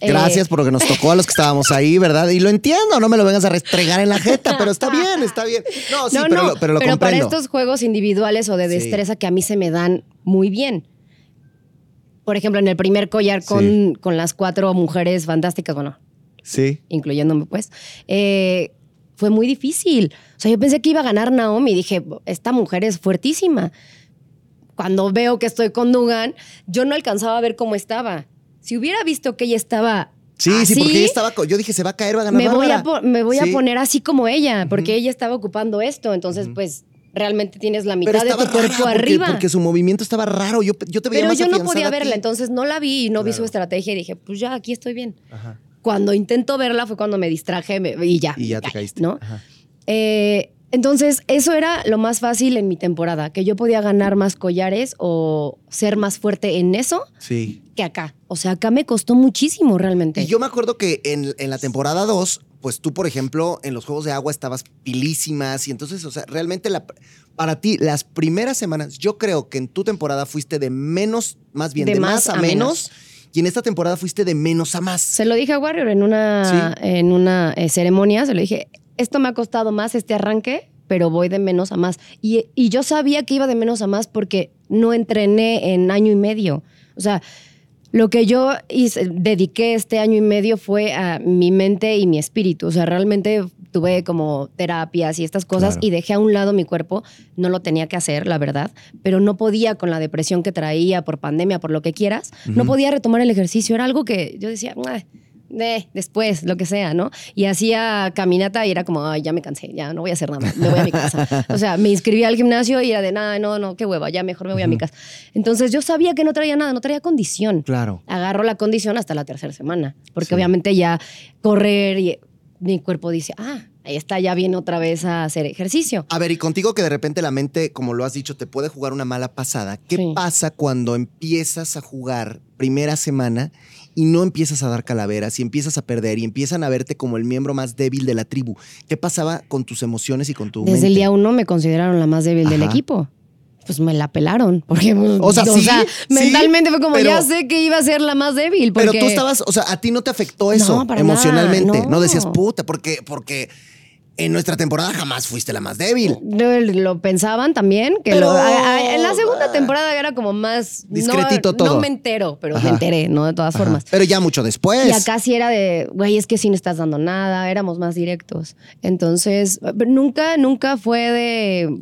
eh, Gracias por lo que nos tocó a los que estábamos ahí, ¿verdad? Y lo entiendo, no me lo vengas a restregar en la jeta, pero está bien, está bien. No, sí, no, pero, no, lo, pero lo para comprendo. estos juegos individuales o de Sí. destreza que a mí se me dan muy bien. Por ejemplo, en el primer collar con, Sí. con las cuatro mujeres fantásticas, bueno, Sí. incluyéndome pues, eh, fue muy difícil. O sea, yo pensé que iba a ganar Naomi y dije, esta mujer es fuertísima. Cuando veo que estoy con Dugan, yo no alcanzaba a ver cómo estaba. Si hubiera visto que ella estaba Sí, sí, porque ella estaba. Yo dije, se va a caer, va a ganar. me voy, a, Bárbara. po- me voy Sí. a poner así como ella, porque ella estaba ocupando esto. Entonces, pues, realmente tienes la mitad de tu cuerpo porque- arriba. Porque su movimiento estaba raro. Yo, yo te veía Pero más yo no podía verla, entonces no la vi y no vi su estrategia y dije, pues ya, aquí estoy bien. Ajá. Cuando intento verla fue cuando me distraje me- y ya. Y ya te caíste. ¿no? Eh, entonces, eso era lo más fácil en mi temporada, que yo podía ganar más collares o ser más fuerte en eso Sí. que acá. O sea, acá me costó muchísimo realmente. Y yo me acuerdo que en, en la temporada 2, pues tú, por ejemplo, en los Juegos de Agua estabas pilísimas y entonces, o sea, realmente la, para ti, las primeras semanas, yo creo que en tu temporada fuiste de menos, más bien de, más, a, menos, y en esta temporada fuiste de menos a más. Se lo dije a Warrior en una, Sí. en una eh, ceremonia, se lo dije, esto me ha costado más este arranque pero voy de menos a más. Y, y yo sabía que iba de menos a más porque no entrené en año y medio. O sea, lo que yo hice- dediqué este año y medio fue a mi mente y mi espíritu. O sea, realmente tuve como terapias y estas cosas Claro. y dejé a un lado mi cuerpo. No lo tenía que hacer, la verdad, pero no podía con la depresión que traía por pandemia, por lo que quieras. No podía retomar el ejercicio. Era algo que yo decía, "Ah, de, después, lo que sea, ¿no? Y hacía caminata y era como, ay, ya me cansé, ya no voy a hacer nada, más, me voy a mi casa. O sea, me inscribí al gimnasio y era de, nada, no, no, qué hueva, ya mejor me voy a mi casa. Entonces yo sabía que no traía nada, no traía condición. Claro. Agarro la condición hasta la tercera semana, porque Sí. obviamente ya correr y mi cuerpo dice, ah, ahí está, ya viene otra vez a hacer ejercicio. A ver, y contigo que de repente la mente, como lo has dicho, te puede jugar una mala pasada. ¿Qué Sí. pasa cuando empiezas a jugar primera semana y no empiezas a dar calaveras y empiezas a perder y empiezan a verte como el miembro más débil de la tribu? ¿Qué pasaba con tus emociones y con tu Desde mente? el día uno me consideraron la más débil del equipo. Pues me la pelaron, porque pues, O sea, sí, mentalmente fue como, pero- ya sé que iba a ser la más débil. Pero tú estabas, o sea, a ti no te afectó eso No, emocionalmente. nada, no. no. decías puta, porque, porque en nuestra temporada jamás fuiste la más débil. Lo, lo pensaban también, que Pero- lo- a- a- en la segunda temporada era como más... no- Discretito no, todo. me entero, pero Ajá. me enteré, ¿no? De todas Ajá. formas. Pero ya mucho después. Y acá sí era de, güey, es que sí no estás dando nada, éramos más directos. Entonces, nunca, nunca fue de,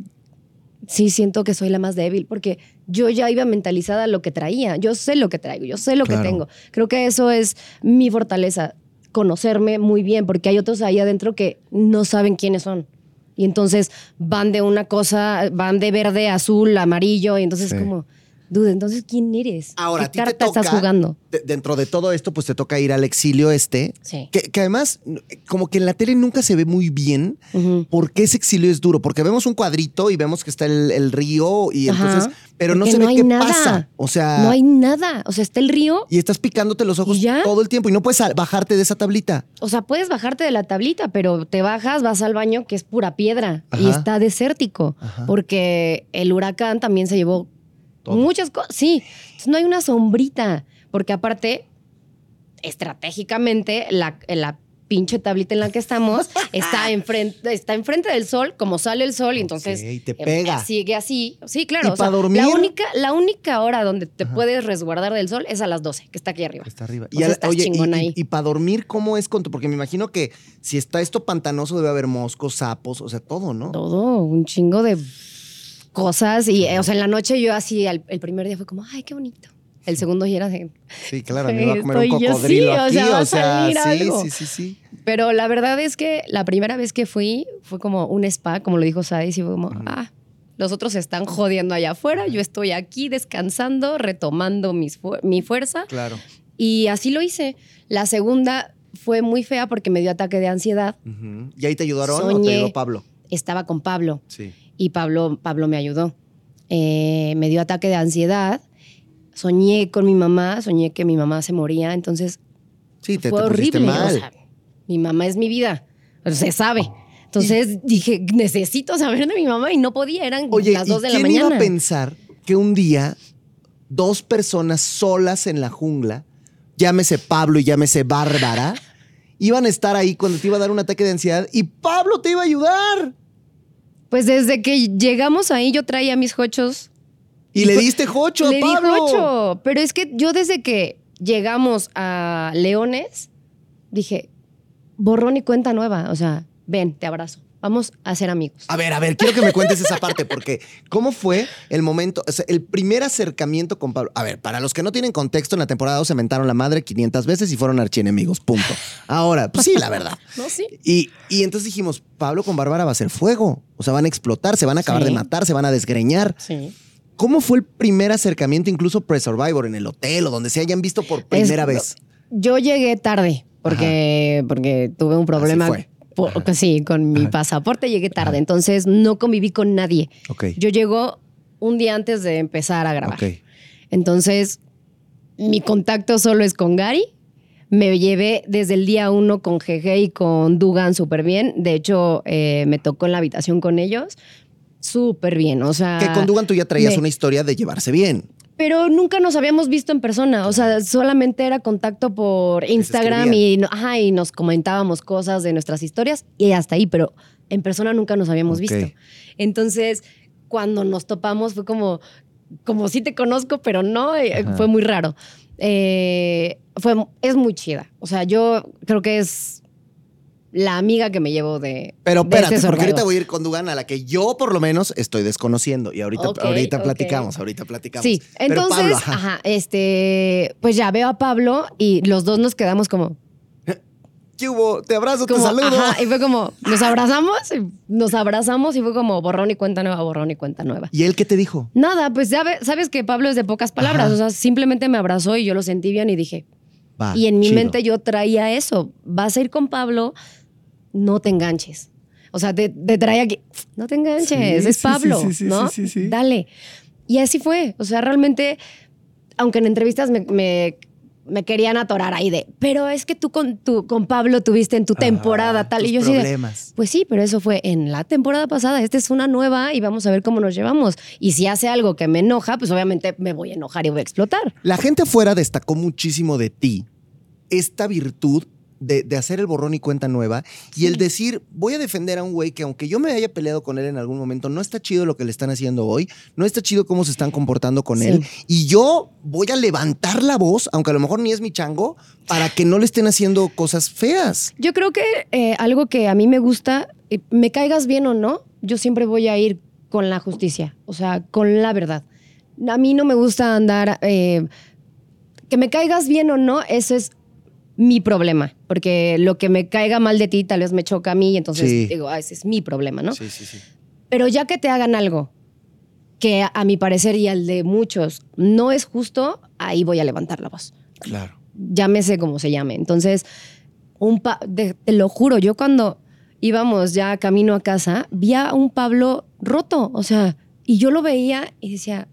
sí siento que soy la más débil, porque yo ya iba mentalizada lo que traía, yo sé lo que traigo, yo sé lo Claro. que tengo. Creo que eso es mi fortaleza, conocerme muy bien, porque hay otros ahí adentro que no saben quiénes son. Y entonces van de una cosa, van de verde, azul, amarillo, y entonces Sí. como, dude, entonces ¿quién eres? Ahora, a ¿Qué ti te carta toca, estás jugando? de- dentro de todo esto, pues te toca ir al exilio este. Sí. Que, que además, como que en la tele nunca se ve muy bien Ujú. por qué ese exilio es duro. Porque vemos un cuadrito y vemos que está el, el río y Ajá. entonces, pero no se no ve hay qué nada. pasa. O sea, No hay nada. O sea, está el río. y estás picándote los ojos ¿Y ya? todo el tiempo y no puedes bajarte de esa tablita. O sea, puedes bajarte de la tablita, pero te bajas, vas al baño que es pura piedra y está desértico. Ajá. Porque el huracán también se llevó Todo. muchas cosas. Sí, Entonces, no hay una sombrita. Porque aparte, estratégicamente, la, la pinche tablita en la que estamos está enfrente, está enfrente del sol, como sale el sol, y entonces te eh, pega. sigue así. Sí, claro. ¿Y o sea, para dormir? La única, la única hora donde te puedes resguardar del sol es a las 12, que está aquí arriba. Está arriba. O sea, al- estás oye, y, chingón y- ahí. y para dormir, ¿cómo es con tu? Porque me imagino que si está esto pantanoso, debe haber moscos, sapos, o sea, todo, ¿no? todo, un chingo de cosas. Y, eh, o sea, en la noche yo así, el primer día fue como, ay, qué bonito. El segundo ya era de... Sí, claro, me iba a comer un Estoy yo, cocodrilo sí, o aquí, sea, va o a sea, sí, sí, sí, sí. Pero la verdad es que la primera vez que fui fue como un spa, como lo dijo Sadis, y fue como, ah, los otros se están jodiendo allá afuera, yo estoy aquí descansando, retomando mis fu- mi fuerza. Claro. Y así lo hice. La segunda fue muy fea porque me dio ataque de ansiedad. ¿Y ahí te ayudaron o te Soñé. ayudó Pablo? Estaba con Pablo. Sí. Y Pablo, Pablo me ayudó. Eh, me dio ataque de ansiedad. Soñé con mi mamá, soñé que mi mamá se moría, entonces Sí, te, fue te horrible. mal. O sea, mi mamá es mi vida, se sabe. Entonces dije, necesito saber de mi mamá y no podía, eran Oye, las ¿y dos de la quién iba mañana. a pensar que un día dos personas solas en la jungla, llámese Pablo y llámese Bárbara, iban a estar ahí cuando te iba a dar un ataque de ansiedad y Pablo te iba a ayudar? Pues desde que llegamos ahí yo traía mis jochos. Y, le diste jocho Le a di Pablo. jocho, pero es que yo desde que llegamos a Leones dije, borrón y cuenta nueva, o sea, ven, te abrazo. Vamos a ser amigos. A ver, a ver, quiero que me cuentes esa parte, porque ¿cómo fue el momento, o sea, el primer acercamiento con Pablo? A ver, para los que no tienen contexto, en la temporada 2 se mentaron la madre 500 veces y fueron archienemigos, punto. Ahora, pues sí, la verdad. No, sí. Y, y entonces dijimos, Pablo con Bárbara va a ser fuego. O sea, van a explotar, se van a acabar Sí. de matar, se van a desgreñar. Sí. ¿Cómo fue el primer acercamiento, incluso pre-Survivor, en el hotel o donde se hayan visto por primera Es- vez? Yo llegué tarde porque, porque tuve un problema. Por- sí, con mi pasaporte llegué tarde. Entonces no conviví con nadie. Yo llego un día antes de empezar a grabar. Entonces, mi contacto solo es con Gary. Me llevé desde el día uno con GG y con Dugan súper bien. De hecho, eh, me tocó en la habitación con ellos súper bien. O sea. Que con Dugan tú ya traías me- una historia de llevarse bien. Pero nunca nos habíamos visto en persona. O sea, solamente era contacto por Instagram y, no- ajá, y nos comentábamos cosas de nuestras historias y hasta ahí. Pero En persona nunca nos habíamos visto. Entonces, cuando nos topamos fue como, como sí te conozco, pero no, eh, Ajá. fue muy raro. Eh, fue, es muy chida. O sea, yo creo que es la amiga que me llevo de. Pero de espérate, este porque ahorita voy a ir con Dugan a la que yo por lo menos estoy desconociendo. Y ahorita, ahorita platicamos, ahorita platicamos. Sí, Pero entonces, Pablo, ajá. ajá, este, pues ya veo a Pablo y los dos nos quedamos como, ¿Qué hubo? Te abrazo, como te saludo. ajá, y fue como, nos abrazamos, nos abrazamos y fue como borrón y cuenta nueva, borrón y cuenta nueva. ¿Y él qué te dijo? Nada, pues ya ve- sabes que Pablo es de pocas palabras, Ajá. o sea, simplemente me abrazó y yo lo sentí bien y dije, Va, y en mi chido. mente yo traía eso, vas a ir con Pablo, no te enganches. O sea, te, te traía que, no te enganches, Sí, es sí, Pablo, sí, sí, sí, ¿no? sí, sí, sí. Dale. Y así fue, o sea, realmente, aunque en entrevistas me, me- me querían atorar ahí de, pero es que tú con, tu, con Pablo tuviste en tu temporada Ajá, tal, y yo de, problemas. pues sí, pero eso fue en la temporada pasada. Esta es una nueva y vamos a ver cómo nos llevamos. Y si hace algo que me enoja, pues obviamente me voy a enojar y voy a explotar. La gente afuera destacó muchísimo de ti esta virtud de, de hacer el borrón y cuenta nueva y el decir, voy a defender a un güey que aunque yo me haya peleado con él en algún momento, no está chido lo que le están haciendo hoy, no está chido cómo se están comportando con Sí. él y yo voy a levantar la voz, aunque a lo mejor ni es mi chango, para que no le estén haciendo cosas feas. Yo creo que eh, algo que a mí me gusta, eh, me caigas bien o no, yo siempre voy a ir con la justicia, o sea, con la verdad. A mí no me gusta andar, eh, que me caigas bien o no, eso es mi problema, porque lo que me caiga mal de ti tal vez me choca a mí y entonces Sí. digo, ah, ese es mi problema, ¿no? Sí, sí, sí. Pero ya que te hagan algo que a, a mi parecer y al de muchos no es justo, ahí voy a levantar la voz. Claro. Llámese como se llame. Entonces, un pa- de- te lo juro, yo cuando íbamos ya camino a casa, vi a un Pablo roto, o sea, y yo lo veía y decía,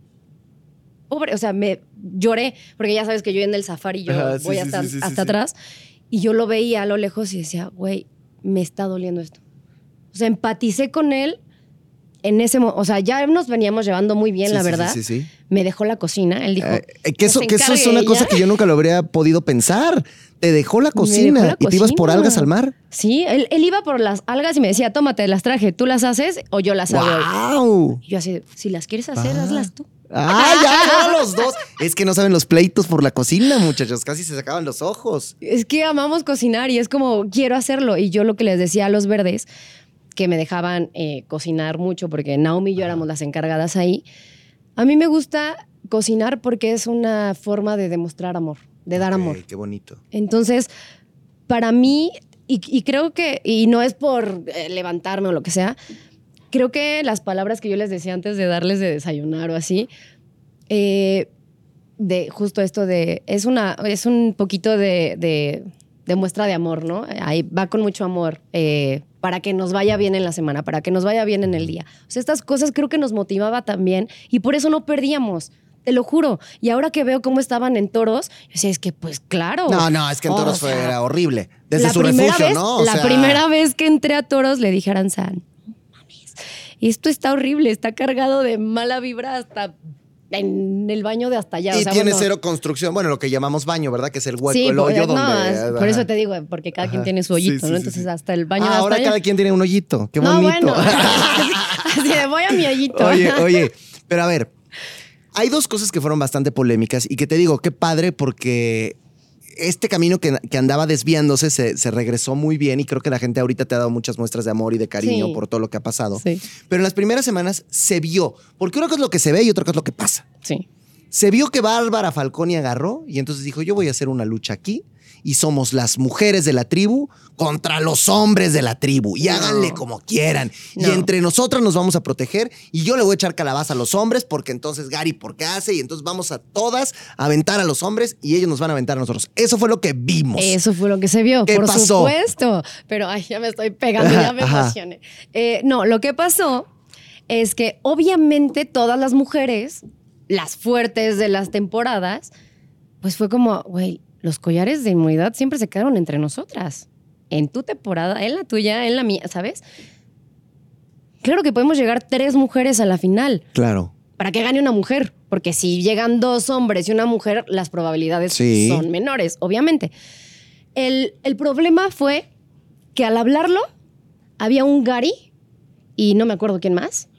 pobre, o sea, me lloré, porque ya sabes que yo en el safari yo voy sí, hasta, sí, atrás, y yo lo veía a lo lejos y decía, güey, me está doliendo esto. O sea, empaticé con él en ese momento, o sea, ya nos veníamos llevando muy bien, Sí, la verdad. Sí, sí, sí. Me dejó la cocina, él dijo, Eh, que eso, que eso es una cosa que yo nunca lo habría podido pensar. Te dejó la cocina dejó la y te ibas por algas al mar. Sí, él, él iba por las algas y me decía, tómate, las traje, ¿tú las haces o yo las hago? hoy?" ¡Wow! Y yo así, si las quieres hacer, Ah. hazlas tú. ¡Ah, ya, ya, los dos! Es que no saben los pleitos por la cocina, muchachos. Casi se sacaban los ojos. Es que amamos cocinar y es como, quiero hacerlo. Y yo lo que les decía a los verdes, que me dejaban eh, cocinar mucho, porque Naomi y yo éramos las encargadas ahí, a mí me gusta cocinar porque es una forma de demostrar amor, de dar amor. Qué bonito. Entonces, para mí, y, y creo que, y no es por eh, levantarme o lo que sea, creo que las palabras que yo les decía antes de darles de desayunar o así, eh, de justo esto de, es, una, es un poquito de, de, de muestra de amor, ¿no? Ahí va con mucho amor. eh, para que nos vaya bien en la semana, para que nos vaya bien en el día. O sea, estas cosas creo que nos motivaba también y por eso no perdíamos. Te lo juro. Y ahora que veo cómo estaban en toros, yo decía, es que pues claro. No, no, es que en toros fue, sea, era horrible. Desde la su primera refugio, vez, ¿no? O la sea, primera vez que entré a toros le dije a esto está horrible, está cargado de mala vibra hasta en el baño de hasta allá. Y o sea, tiene bueno, cero construcción. Bueno, lo que llamamos baño, ¿verdad? Que es el hueco, Sí, el hoyo no, donde. por eso te digo, porque cada quien tiene su hoyito, Sí, sí, ¿no? Entonces hasta el baño Ah, de hasta ahora allá. cada quien tiene un hoyito. Qué No, bonito. bueno. Así de voy a mi hoyito. Oye, oye, pero a ver, hay dos cosas que fueron bastante polémicas y que te digo, qué padre porque este camino que, que andaba desviándose se, se regresó muy bien y creo que la gente ahorita te ha dado muchas muestras de amor y de cariño Sí. por todo lo que ha pasado. Sí, Pero en las primeras semanas se vio, porque una cosa es lo que se ve y otra cosa es lo que pasa. sí. Se vio que Bárbara Falconi agarró y entonces dijo, yo voy a hacer una lucha aquí y somos las mujeres de la tribu contra los hombres de la tribu y No. háganle como quieran. Y entre nosotras nos vamos a proteger y yo le voy a echar calabaza a los hombres porque entonces Gary, ¿por qué hace? Y entonces vamos a todas a aventar a los hombres y ellos nos van a aventar a nosotros. Eso fue lo que vimos. Eso fue lo que se vio, ¿Qué por pasó? supuesto. Pero ay, ya me estoy pegando, ya me emocioné. Eh, no, lo que pasó es que obviamente todas las mujeres, las fuertes de las temporadas, pues fue como, güey, los collares de inmunidad siempre se quedaron entre nosotras. En tu temporada, en la tuya, en la mía, ¿sabes? Claro que podemos llegar tres mujeres a la final Claro. para que gane una mujer. Porque si llegan dos hombres y una mujer, las probabilidades Sí. son menores, obviamente. El, el problema fue que al hablarlo, había un Gary y no me acuerdo quién más.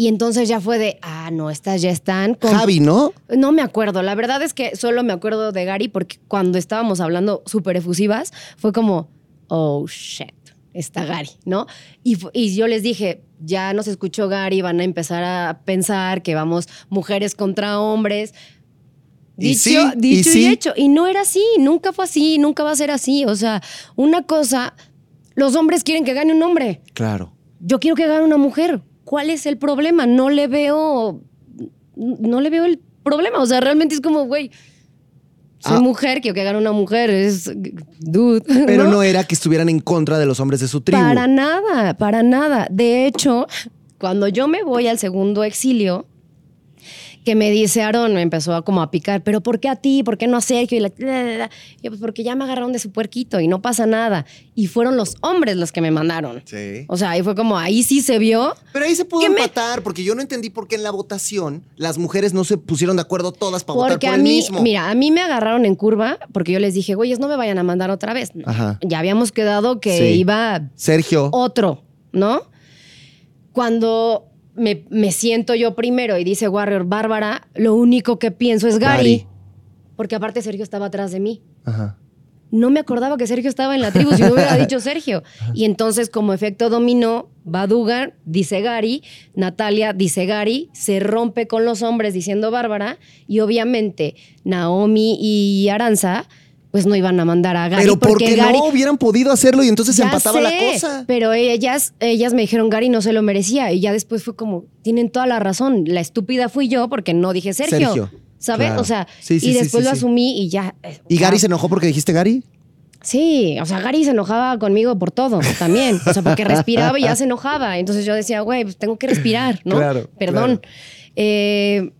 Y entonces ya fue de, ah, no, estas ya están con... Javi, ¿no? No me acuerdo. La verdad es que solo me acuerdo de Gary porque cuando estábamos hablando súper efusivas, fue como, oh, shit, está Gary, ¿no? Y, y yo les dije, ya nos escuchó Gary, van a empezar a pensar que vamos mujeres contra hombres. Y Dicho, sí, y dicho y, sí. hecho. Y no era así, nunca fue así, nunca va a ser así. O sea, una cosa, los hombres quieren que gane un hombre Claro. yo quiero que gane una mujer. ¿Cuál es el problema? No le veo, no le veo el problema. O sea, realmente es como, güey, soy Ah. mujer, quiero que gane una mujer. Es, dude. Pero no era que estuvieran en contra de los hombres de su tribu. Para nada, para nada. De hecho, cuando yo me voy al segundo exilio, que me dice Aaron, me empezó a como a picar, pero ¿por qué a ti? ¿Por qué no a Sergio? Y la, la, la, la. Y yo, pues porque ya me agarraron de su puerquito y no pasa nada. Y fueron los hombres los que me mandaron. Sí. O sea, ahí fue como, ahí sí se vio. Pero ahí se pudo ¿Qué me- empatar, porque yo no entendí por qué en la votación las mujeres no se pusieron de acuerdo todas para votar Porque por a el mí, mismo. mira, a mí me agarraron en curva porque yo les dije, güeyes, no me vayan a mandar otra vez. Ajá. Ya habíamos quedado que Sí. iba Sergio. otro, ¿no? Cuando me, me siento yo primero y dice Warrior Bárbara, lo único que pienso es Gary. Gary. Porque aparte Sergio estaba atrás de mí. Ajá. No me acordaba que Sergio estaba en la tribu, si no hubiera dicho Sergio. Y entonces, como efecto dominó, va Dugan, dice Gary, Natalia dice Gary, se rompe con los hombres diciendo Bárbara, y obviamente Naomi y Aranza, pues no iban a mandar a Gary. Pero porque porque Gary, no hubieran podido hacerlo y entonces se empataba la cosa. Pero ellas, ellas me dijeron, Gary no se lo merecía. Y ya después fue como, tienen toda la razón. La estúpida fui yo porque no dije Sergio. Sergio, ¿Sabes? claro. O sea, Sí, sí, y después sí, lo asumí y ya. eh, ¿Y. Gary se enojó porque dijiste Gary? Sí, o sea, Gary se enojaba conmigo por todo también. O sea, porque respiraba y ya se enojaba. Entonces yo decía, güey, pues tengo que respirar, ¿no? Claro, Perdón. claro. Eh,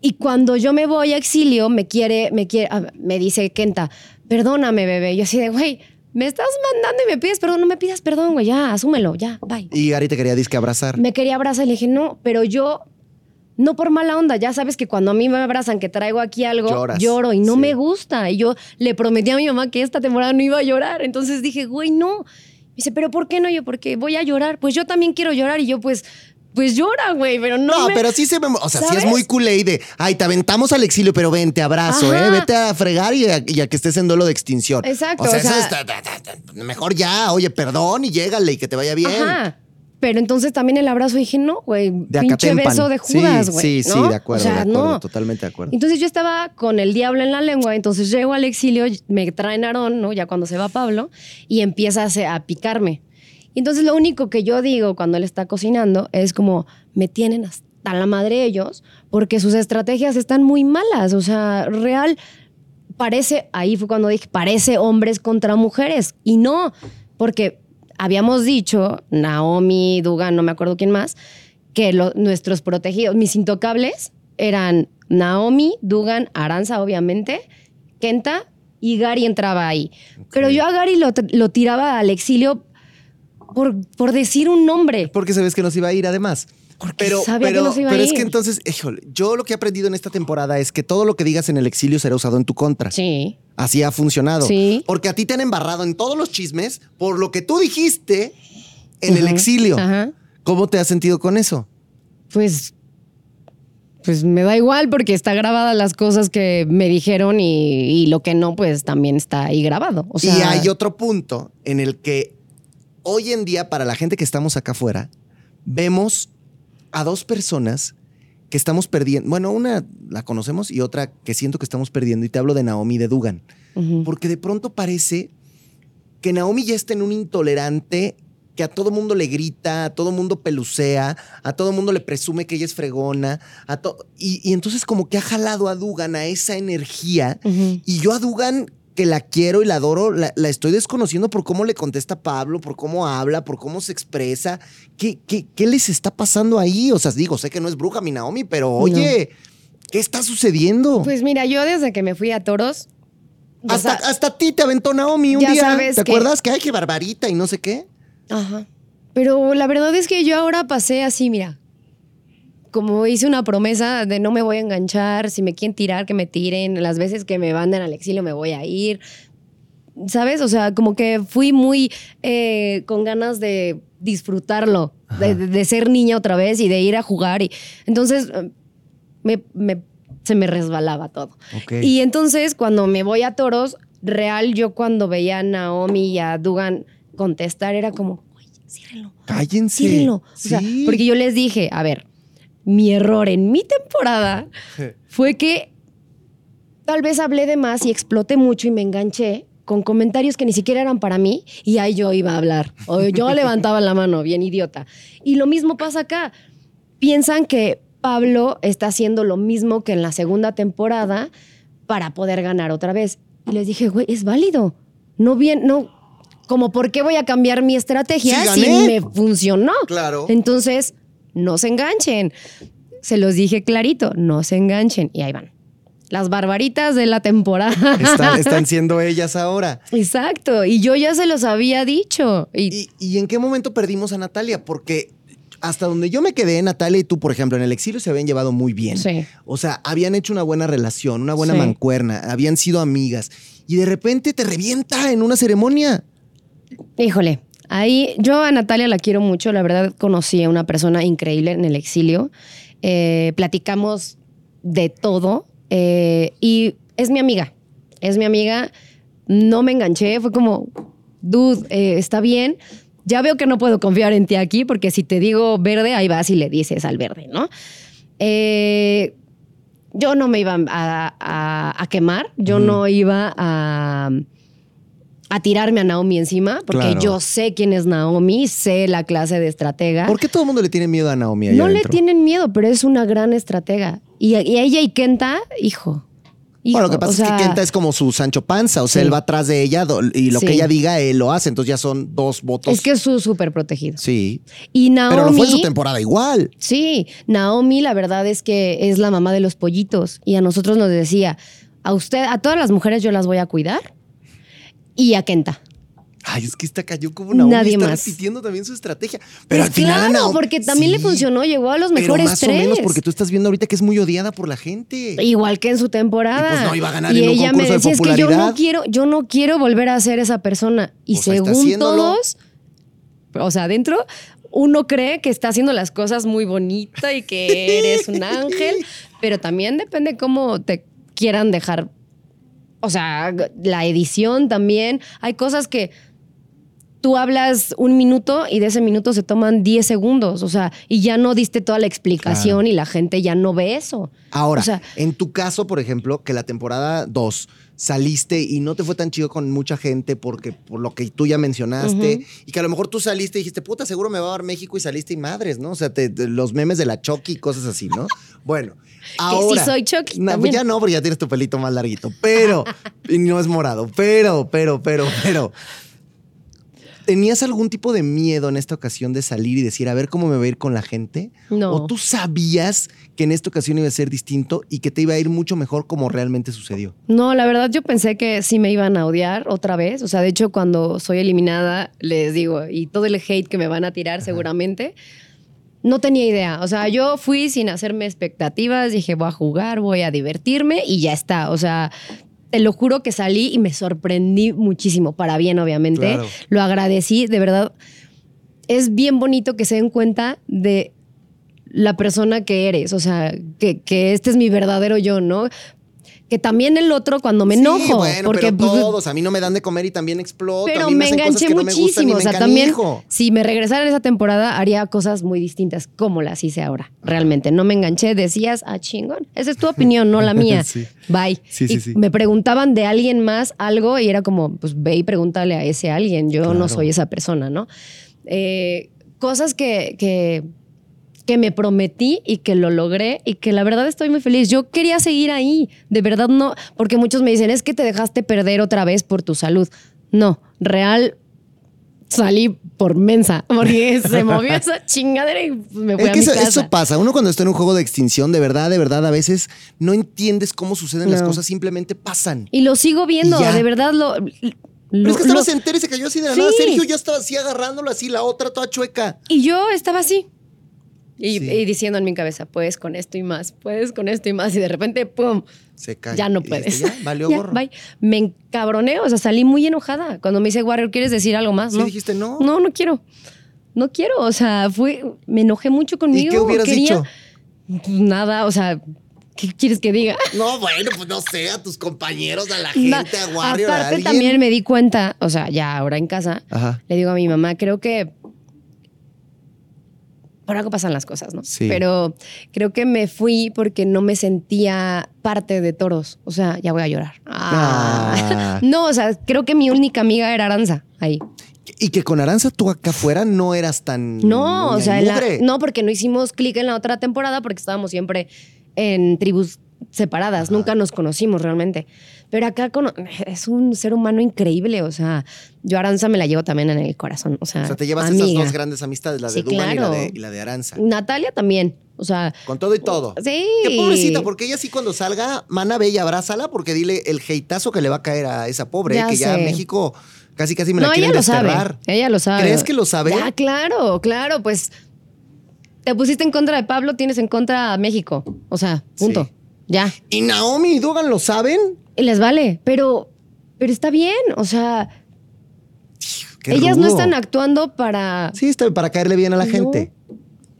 y cuando yo me voy a exilio, me quiere, me quiere, ah, me dice Kenta, perdóname, bebé. Yo así de, güey, me estás mandando y me pides perdón, no me pidas perdón, güey, ya, asúmelo, ya, bye. Y Gary te quería disque abrazar. Me quería abrazar y le dije, no, pero yo, no por mala onda, ya sabes que cuando a mí me abrazan, que traigo aquí algo, Lloras, lloro y no sí. me gusta. Y yo le prometí a mi mamá que esta temporada no iba a llorar. Entonces dije, güey, no. Me dice, pero ¿por qué no? Yo, porque voy a llorar. Pues yo también quiero llorar. Y yo, pues, pues llora, güey, pero no. No, me- pero sí se me. O sea, sí es muy culé de. Ay, te aventamos al exilio, pero ven, te abrazo, Ajá. ¿eh? Vete a fregar y a, y a que estés en duelo de extinción. Exacto, O sea, o sea- eso está- ta- ta- mejor ya, oye, perdón y llégale y que te vaya bien. Ajá. Pero entonces también el abrazo dije, no, güey, De pinche beso de Judas, güey. Sí, sí, ¿no? de acuerdo, O sea, de acuerdo, no. totalmente de acuerdo. Entonces yo estaba con el diablo en la lengua, entonces llego al exilio, me traen Aarón, ¿no? Ya cuando se va Pablo, y empieza a picarme. Y entonces lo único que yo digo cuando él está cocinando es como, me tienen hasta la madre ellos, porque sus estrategias están muy malas. O sea, real, parece, ahí fue cuando dije, parece hombres contra mujeres. Y no, porque habíamos dicho, Naomi, Dugan, no me acuerdo quién más, que lo- nuestros protegidos, mis intocables, eran Naomi, Dugan, Aranza, obviamente, Kenta y Gary entraba ahí. Pero yo a Gary lo, lo tiraba al exilio por, por decir un nombre. Porque sabes que nos iba a ir además. Porque pero, sabía que pero, nos iba a pero es ir. que entonces, híjole, yo lo que he aprendido en esta temporada es que todo lo que digas en el exilio será usado en tu contra. Sí. Así ha funcionado. Sí. Porque a ti te han embarrado en todos los chismes por lo que tú dijiste en el exilio. Ajá. ¿Cómo te has sentido con eso? Pues, pues me da igual porque está grabada las cosas que me dijeron y, y lo que no, pues también está ahí grabado. O sea, y hay otro punto en el que hoy en día, para la gente que estamos acá afuera, vemos a dos personas que estamos perdiendo. Bueno, una la conocemos y otra que siento que estamos perdiendo. Y te hablo de Naomi de Dugan. Porque de pronto parece que Naomi ya está en un intolerante que a todo mundo le grita, a todo mundo pelucea, a todo mundo le presume que ella es fregona. A y, y entonces como que ha jalado a Dugan a esa energía. Y yo a Dugan, que la quiero y la adoro, la, la estoy desconociendo por cómo le contesta Pablo, por cómo habla, por cómo se expresa. ¿Qué, qué, qué les está pasando ahí? O sea, digo, sé que no es bruja mi Naomi, pero oye, ¿qué está sucediendo? Pues mira, yo desde que me fui a Toros. o hasta, sea, hasta a ti te aventó Naomi un ya día. sabes ¿Te que- acuerdas que hay que barbarita y no sé qué? Ajá. Pero la verdad es que yo ahora pasé así, mira. Como hice una promesa de no me voy a enganchar, si me quieren tirar, que me tiren, las veces que me manden al exilio me voy a ir. ¿Sabes? O sea, como que fui muy eh, con ganas de disfrutarlo, de, ser niña otra vez y de ir a jugar. Y, entonces, eh, me- me- se me resbalaba todo. Ok. Y entonces, cuando me voy a toros, real, yo cuando veía a Naomi y a Dugan contestar, era como, "Oye, ciérrenlo, Cállense. ciérrenlo". O sea, Sí. porque yo les dije, a ver, mi error en mi temporada fue que tal vez hablé de más y exploté mucho y me enganché con comentarios que ni siquiera eran para mí y ahí yo iba a hablar. O yo levantaba la mano, bien idiota. Y lo mismo pasa acá. Piensan que Pablo está haciendo lo mismo que en la segunda temporada para poder ganar otra vez. Y les dije, güey, es válido. No bien, no. Como, ¿por qué voy a cambiar mi estrategia Sí, si me funcionó? Claro. Entonces, no se enganchen. Se los dije clarito, no se enganchen. Y ahí van. Las barbaritas de la temporada. Están, están siendo ellas ahora. Exacto. Y yo ya se los había dicho. Y, ¿Y, y en qué momento perdimos a Natalia? Porque hasta donde yo me quedé, Natalia y tú, por ejemplo, en el exilio se habían llevado muy bien. Sí. O sea, habían hecho una buena relación, una buena Sí. mancuerna, habían sido amigas. Y de repente te revienta en una ceremonia. híjole, ahí yo a Natalia la quiero mucho. La verdad, conocí a una persona increíble en el exilio. Eh, platicamos de todo. eh, y es mi amiga. Es mi amiga. No me enganché. Fue como, dude, eh, está bien. Ya veo que no puedo confiar en ti aquí, porque si te digo verde, ahí vas y le dices al verde, ¿no? Yo no me iba a, a- a quemar, yo no iba a, a tirarme a Naomi encima, porque Claro. yo sé quién es Naomi, sé la clase de estratega. ¿Por qué todo el mundo le tiene miedo a Naomi? no le tienen miedo, pero es una gran estratega. Y, y ella y Kenta, hijo. hijo, Bueno, lo que pasa o sea, es que Kenta es como su Sancho Panza, o sea, Sí. él va atrás de ella y lo Sí. que ella diga, él lo hace. Entonces ya son dos votos. Es que es su súper protegido. Sí. Y Naomi. Pero no fue en su temporada igual. Sí, Naomi la verdad es que es la mamá de los pollitos y a nosotros nos decía, a usted, a todas las mujeres yo las voy a cuidar y a Kenta. Ay, es que esta cayó como Naomi. Nadie está más. repitiendo también su estrategia. Pero Pues al final claro, Naomi- porque también le funcionó, llegó a los Pero mejores más tres. o menos porque tú estás viendo ahorita que es muy odiada por la gente. Igual que en su temporada. Y pues no iba a ganar Y en un ella me concurso de decía, es que yo no popularidad". quiero, yo no quiero volver a ser esa persona. Y Pues según todos, o sea, adentro, uno cree que está haciendo las cosas muy bonita y que eres un ángel, pero también depende cómo te quieran dejar. O sea, la edición también. Hay cosas que tú hablas un minuto y de ese minuto se toman 10 segundos, o sea, y ya no diste toda la explicación y la gente ya no ve eso. Ahora, O sea, en tu caso, por ejemplo, que la temporada 2 saliste y no te fue tan chido con mucha gente porque por lo que tú ya mencionaste y que a lo mejor tú saliste y dijiste, puta, seguro me va a dar México y saliste y madres, ¿no? O sea, te- te- los memes de la Chucky y cosas así, ¿no? Bueno, ahora... soy Chucky también. ya no, porque ya tienes tu pelito más larguito, pero... y no es morado, pero, pero, pero, pero... ¿Tenías algún tipo de miedo en esta ocasión de salir y decir, a ver cómo me va a ir con la gente? No. ¿O tú sabías que en esta ocasión iba a ser distinto y que te iba a ir mucho mejor como realmente sucedió? No, la verdad yo pensé que sí me iban a odiar otra vez. O sea, de hecho, cuando soy eliminada, les digo, y todo el hate que me van a tirar seguramente, no tenía idea. O sea, yo fui sin hacerme expectativas, dije, voy a jugar, voy a divertirme y ya está. O sea, te lo juro que salí y me sorprendí muchísimo, para bien, obviamente. Claro. Lo agradecí, de verdad. Es bien bonito que se den cuenta de la persona que eres, o sea, que, que este es mi verdadero yo, ¿no? Que también el otro cuando me Sí, enojo, bueno, porque pero pues, todos, a mí no me dan de comer y también exploto. a pero mí me cosas enganché que no me gustan y muchísimo. me o sea, también, si me regresara en esa temporada, haría cosas muy distintas, como las hice ahora. Realmente, no me enganché. Decías, ah, chingón. Esa es tu opinión, no la mía. Sí. Bye. Sí, sí, y sí. me preguntaban de alguien más algo y era como, pues ve y pregúntale a ese alguien. Yo no soy esa persona, ¿no? Eh, cosas que, que, que me prometí y que lo logré y que la verdad estoy muy feliz. Yo quería seguir ahí, de verdad no, porque muchos me dicen, es que te dejaste perder otra vez por tu salud. No, real salí por mensa, porque se movió esa chingadera y me fui Es a que mi eso, casa. eso pasa. Uno cuando está en un juego de extinción, de verdad, de verdad, a veces no entiendes cómo suceden las cosas, simplemente pasan. Y lo sigo viendo, de verdad lo... Pero lo- es que estaba lo- entera y se cayó así de la Sí. nada. Sergio ya estaba así agarrándolo así, la otra toda chueca. Y yo estaba así. Y, Sí. y diciendo en mi cabeza, puedes con esto y más, puedes con esto y más. Y de repente, ¡pum! Se cayó. Ya no puedes. Ya, valió Ya, gorro. bye. Me encabroné, o sea, salí muy enojada. Cuando me dice, Warrior, ¿quieres decir algo más? Sí, no. dijiste, no. No, no quiero. no quiero, o sea, fue, me enojé mucho conmigo. ¿Y qué hubieras quería- dicho? Pues nada, o sea, ¿qué quieres que diga? No, bueno, pues no sé, a tus compañeros, a la gente, a Warrior, Aparte también me di cuenta, o sea, ya ahora en casa, Ajá. le digo a mi mamá, creo que por algo pasan las cosas, ¿no? Sí. Pero creo que me fui porque no me sentía parte de toros. O sea, ya voy a llorar. Ah. Ah. No, o sea, creo que mi única amiga era Aranza ahí. Y que con Aranza tú acá afuera no eras tan. No, o sea, la- no, porque no hicimos clic en la otra temporada porque estábamos siempre en tribus separadas, nunca nos conocimos realmente. Pero acá es un ser humano increíble, o sea, yo Aranza me la llevo también en el corazón, o sea, O sea, te llevas esas amiga. dos grandes amistades, la de Sí, Duban y, la de, y la de Aranza. Natalia también, o sea, Con todo y todo. sí. Qué pobrecita, porque ella sí cuando salga, mana bella, abrázala, porque dile el heitazo que le va a caer a esa pobre, Ya que ya. México casi casi me la no, quieren ella lo sabe. desterrar. Ella lo sabe. ¿Crees que lo sabe? Ya, claro, claro, pues te pusiste en contra de Pablo, tienes en contra a México. O sea, punto. Sí. Ya. ¿Y Naomi y Dugan lo saben? Y les vale, pero pero está bien, o sea, Qué ellas no están actuando para Sí, está para caerle bien a la No. gente.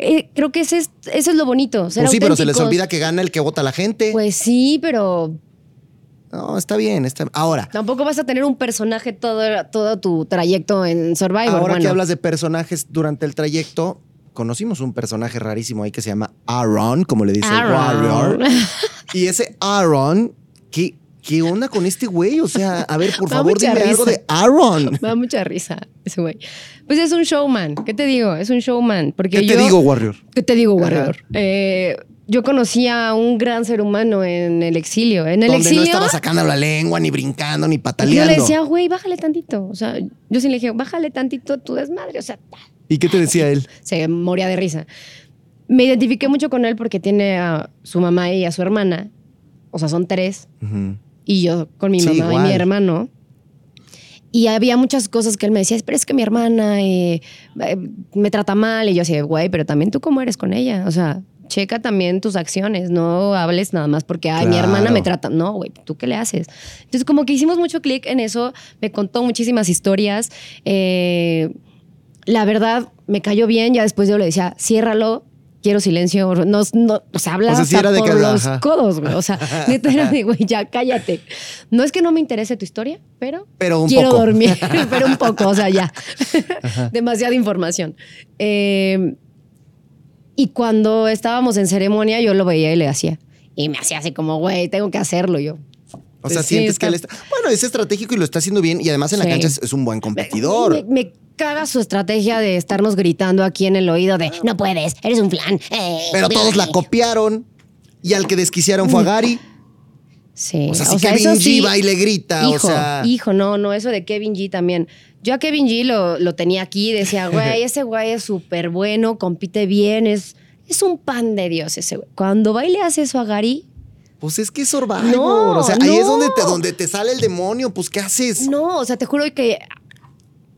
Eh, creo que ese es, eso es lo bonito, ser Pues sí, pero se les olvida que gana el que vota a la gente. Pues sí, pero No, está bien, está Ahora, tampoco vas a tener un personaje todo, todo tu trayecto en Survivor. ahora que hablas de personajes durante el trayecto, conocimos un personaje rarísimo ahí que se llama Aaron, como le dice Aaron. Warrior. Y ese Aaron, ¿qué, ¿qué onda con este güey? O sea, a ver, por favor, dime algo de Aaron. Me da mucha risa ese güey. Pues es un showman. ¿Qué te digo? Es un showman. Porque ¿Qué te yo- digo, Warrior? ¿Qué te digo. Warrior? Eh, yo conocí a un gran ser humano en el exilio. En el Donde exilio. no estaba sacando la lengua, ni brincando, ni yo pataleando. le decía, güey, bájale tantito. O sea, yo sí le dije, bájale tantito tu desmadre. O sea, ¿Y qué te decía él? se moría de risa. Me identifiqué mucho con él porque tiene a su mamá y a su hermana. O sea, son tres. Ujú. Y yo con mi Sí, mamá y mi hermano. Y había muchas cosas que él me decía, pero es que mi hermana eh, eh, me trata mal. Y yo así, güey, pero también tú cómo eres con ella. O sea, checa también tus acciones. No hables nada más porque, ay, mi hermana me trata. No, güey, ¿tú qué le haces? Entonces, como que hicimos mucho clic en eso. Me contó muchísimas historias. Eh, la verdad, me cayó bien. Ya después yo le decía, ciérralo. Quiero silencio. No, no, o sea, habla O sea, sí hasta por que- los ajá. codos, güey. O sea, neta era de, güey, ya cállate. No es que no me interese tu historia, pero, Pero un quiero poco. dormir. pero un poco, o sea, ya. Demasiada información. Eh, y cuando estábamos en ceremonia, yo lo veía y le hacía. Y me hacía así como, güey, tengo que hacerlo yo. O sea, Sí, sientes está- que él está. Bueno, es estratégico y lo está haciendo bien. Y además en la cancha es, es un buen competidor. Me, me caga su estrategia de estarnos gritando aquí en el oído de, no puedes, eres un flan. eh, Pero todos la copiaron. Y al que desquiciaron fue a Gary. Sí. O sea, si Kevin G va y le grita, hijo, o sea. Hijo, no, no, eso de Kevin G también. Yo a Kevin G lo, lo tenía aquí, decía, güey, ese güey es súper bueno, compite bien, es, es un pan de Dios ese güey. Cuando va y le hace eso a Gary, Pues es que es Survivor. No, o sea, ahí es donde te, donde te sale el demonio. Pues, ¿qué haces? no, o sea, te juro que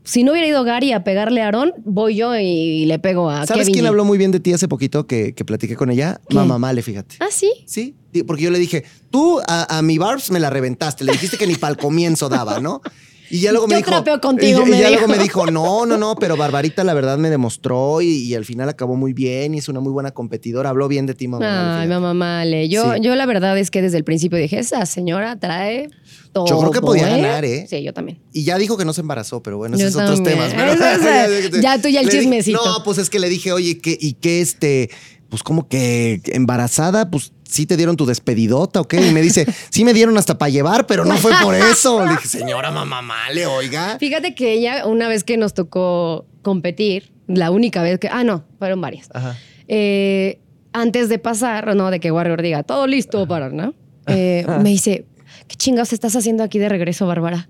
si no hubiera ido Gary a pegarle a Aaron, voy yo y le pego a ¿Sabes Kevin quién G. habló muy bien de ti hace poquito que, que platiqué con ella? Mamá Male, fíjate. Ah, sí. Sí, porque yo le dije, tú a, a mi Barbs me la reventaste, le dijiste que ni para el comienzo daba, ¿no? Y ya luego me dijo. trapeo contigo, y, ya- y me ya luego dijo. me dijo, no, no, no, pero Barbarita la verdad me demostró y, y al final acabó muy bien y es una muy buena competidora. Habló bien de ti, mamá. Ay, mamá Male. Yo, Sí. yo la verdad es que desde el principio dije, esa señora trae todo. Yo creo que podía ganar, ¿eh? Sí, yo también. Y ya dijo que no se embarazó, pero bueno, esos otros también. temas. Pero, Eso es- ya tú ya el Le dije- chismecito. no, pues es que le dije, oye, ¿qué, ¿y qué este? Pues como que embarazada, pues sí te dieron tu despedidota, ¿ok? Y me dice, sí me dieron hasta para llevar, pero no fue por eso. Le dije, señora mamá male, oiga. Fíjate que ella, una vez que nos tocó competir, la única vez que. Ah, no, fueron varias. Ajá. Eh, antes de pasar, ¿no? De que Warrior diga todo listo para, ¿no? Eh, me dice, ¿qué chingados estás haciendo aquí de regreso, Bárbara?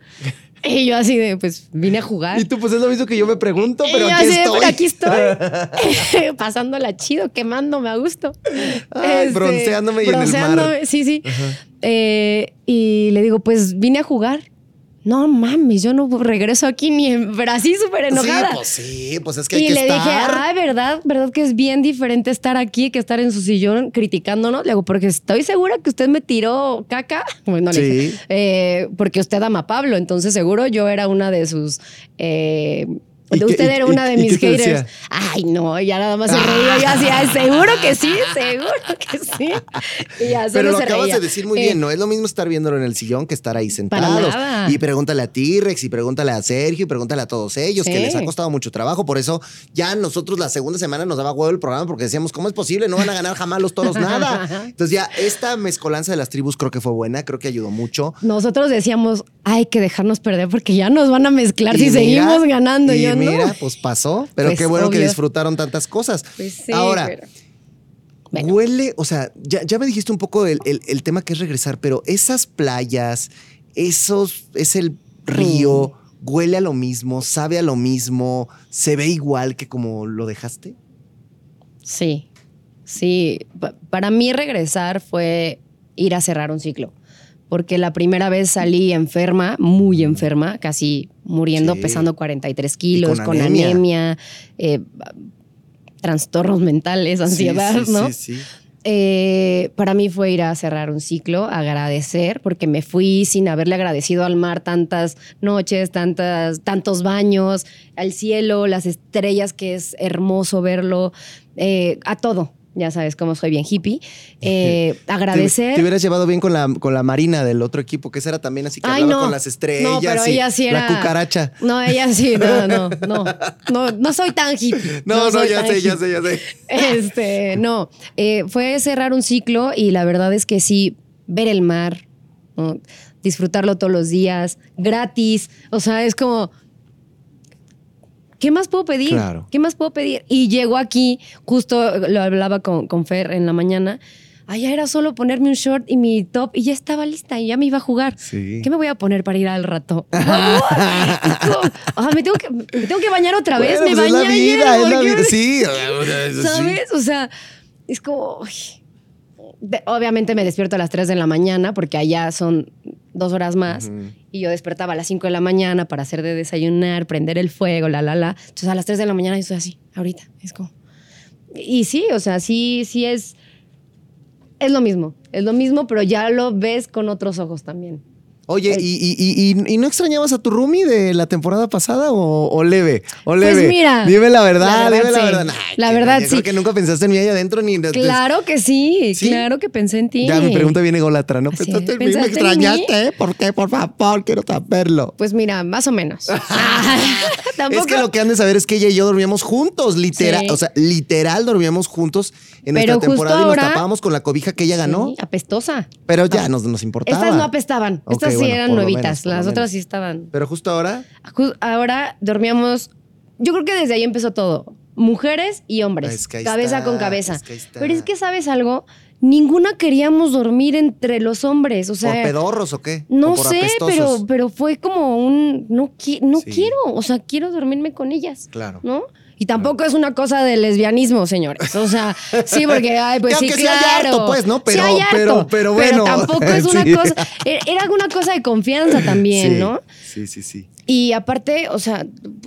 Y yo así de, pues vine a jugar. Y tú, pues es lo mismo que yo me pregunto, pero aquí de, estoy. "Pero aquí estoy. Pasándola chido, quemándome a gusto. Ay, bronceándome y en el mar. bronceándome, Sí, sí. Eh, y le digo, pues vine a jugar. No mames, yo no regreso aquí ni en Brasil súper enojada. Sí, pues sí, pues es que hay y que le estar. dije, ay, ¿verdad? ¿Verdad que es bien diferente estar aquí que estar en su sillón criticándonos? Le digo, porque estoy segura que usted me tiró caca. Bueno, le Sí. dije, eh, porque usted ama a Pablo, entonces seguro yo era una de sus... eh, ¿Y qué- Usted era una de mis haters. decía? Ay, no, ya nada más se reía. Yo "Ay, seguro que sí, seguro que sí. Y ya solo Pero lo se acabas reía. de decir muy Eh, bien, no es lo mismo estar viéndolo en el sillón que estar ahí sentados. Y pregúntale a T-Rex, y pregúntale a Sergio, y pregúntale a todos ellos, que les ha costado mucho trabajo. Por eso ya nosotros la segunda semana nos daba huevo el programa porque decíamos, ¿cómo es posible? No van a ganar jamás los toros nada. Entonces ya esta mezcolanza de las tribus creo que fue buena, creo que ayudó mucho. Nosotros decíamos, hay que dejarnos perder porque ya nos van a mezclar si mira, seguimos ganando. Y yo mira, no. pues pasó. Pero Pues, qué bueno que disfrutaron tantas cosas. Pues sí, Ahora, pero- Bueno. huele, o sea, ya, ya me dijiste un poco el, el- el tema que es regresar, pero esas playas, esos, es el río, Mm. huele a lo mismo, sabe a lo mismo, se ve igual que como lo dejaste. Sí, sí. Pa- Para mí regresar fue ir a cerrar un ciclo. Porque la primera vez salí enferma, muy enferma, casi muriendo, Sí. pesando 43 kilos, con con, anemia. anemia, eh, trastornos mentales, ansiedad, Sí, sí, ¿no? Sí, sí. Eh, para mí fue ir a cerrar un ciclo, agradecer, porque me fui sin haberle agradecido al mar tantas noches, tantas, tantos baños, al cielo, las estrellas, que es hermoso verlo, eh, a todo. Ya sabes cómo soy bien hippie. Eh, agradecer. te hubieras llevado bien con la, con la Marina del otro equipo, que esa era también así que Ay, hablaba no. con las estrellas. No, pero y ella sí era. La cucaracha. No, ella sí, no, no, no. No, no soy tan hippie. No, no, ya sé, ya sé, ya sé. Este, no, eh, fue cerrar un ciclo y la verdad es que sí, ver el mar, ¿no? disfrutarlo todos los días, gratis, o sea, es como, ¿qué más puedo pedir? Claro. ¿Qué más puedo pedir? Y llegó aquí, justo lo hablaba con, con Fer en la mañana, allá era solo ponerme un short y mi top y ya estaba lista y ya me iba a jugar. Sí. ¿Qué me voy a poner para ir al rato? Ah, me, tengo que, me tengo que bañar otra vez. Bueno, me pues es bañé la ayer, vida, es la ¿por qué vida. Sí. ¿Sabes? O sea, es como. uy. De- obviamente me despierto a las 3 de la mañana porque allá son dos horas más. Y yo despertaba a las 5 de la mañana para hacer de desayunar, prender el fuego, la, la, la. Entonces a las 3 de la mañana yo estoy así, ahorita. Es como. Y sí, o sea, sí, sí es. Es lo mismo. Es lo mismo, pero ya lo ves con otros ojos también. Oye, ¿y, y, y, y- no extrañabas a tu roomie de la temporada pasada o, o leve? O Pues leve. mira, Dime la verdad, la verdad, dime la sí. verdad. Ay, La verdad, yo Creo sí. que nunca pensaste en mí ahí adentro ni. Claro que sí, ¿Sí? claro que pensé en ti. Ya mi pregunta viene golatra, ¿no? Pensaste en mí, me extrañaste, ¿eh? ¿Por qué? Por favor, quiero saberlo. Pues mira, más o menos. Es que lo que han de saber es que ella y yo dormíamos juntos, literal. Sí. O sea, literal dormíamos juntos en Pero justo temporada y nos tapábamos con la cobija que ella ganó. Sí, apestosa. Pero ya nos, nos importaba. Estas no apestaban. Ok, Estas sí bueno, eran nuevitas. menos, Las menos. otras sí estaban. Pero justo ahora. Ahora dormíamos. Yo creo que desde ahí empezó todo. Mujeres y hombres. Es que ahí cabeza está, con cabeza. es que ahí está. Pero es que, ¿sabes algo? Ninguna queríamos dormir entre los hombres. O sea. ¿Por pedorros o qué? No ¿O por sé, apestosos? pero, pero fue como un. No, qui- no Sí. quiero. O sea, quiero dormirme con ellas. Claro. ¿No? Y tampoco es una cosa de lesbianismo, señores. O sea, sí, porque, ay, pues sí, aunque sí hay claro. harto, pues, ¿no? Sí Pero- hay harto, pero- pero bueno. tampoco es una Sí. cosa. Era era alguna cosa de confianza también, Sí, ¿no? Sí, sí, sí. Y aparte, o sea,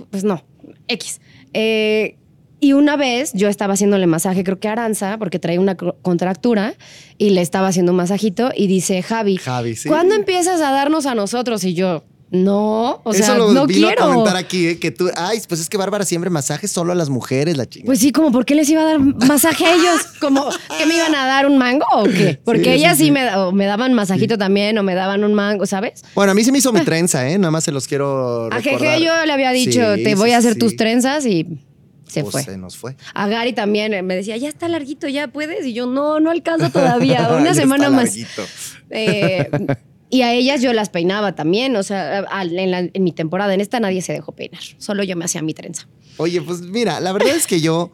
pues no, X. Eh, y una vez yo estaba haciéndole masaje, creo que a Aranza, porque traía una co- contractura, y le estaba haciendo un masajito, y dice, Javi, Javi, sí. ¿cuándo empiezas a darnos a nosotros? Y yo, no, o sea, Eso lo no vino quiero. a comentar aquí, ¿eh? que tú, ay, pues es que Bárbara siempre masajes solo a las mujeres, la chingada. Pues sí, como, ¿por qué les iba a dar masaje a ellos? Como, ¿que me iban a dar un mango o qué? Porque Sí, ellas sí, sí. me, da- o me daban masajito también, o me daban un mango, ¿sabes? Bueno, a mí se me hizo mi trenza, ¿eh? Nada más se los quiero A recordar. Jeje yo le había dicho, te voy a hacer tus trenzas y se Pues fue. se nos fue. A Gary también eh, me decía, ya está larguito, ya puedes. Y yo, no, no alcanzo todavía, una semana más. Eh, y a ellas yo las peinaba también, o sea, en, la- en mi temporada, en esta nadie se dejó peinar, solo yo me hacía mi trenza. Oye, pues mira, la verdad es que yo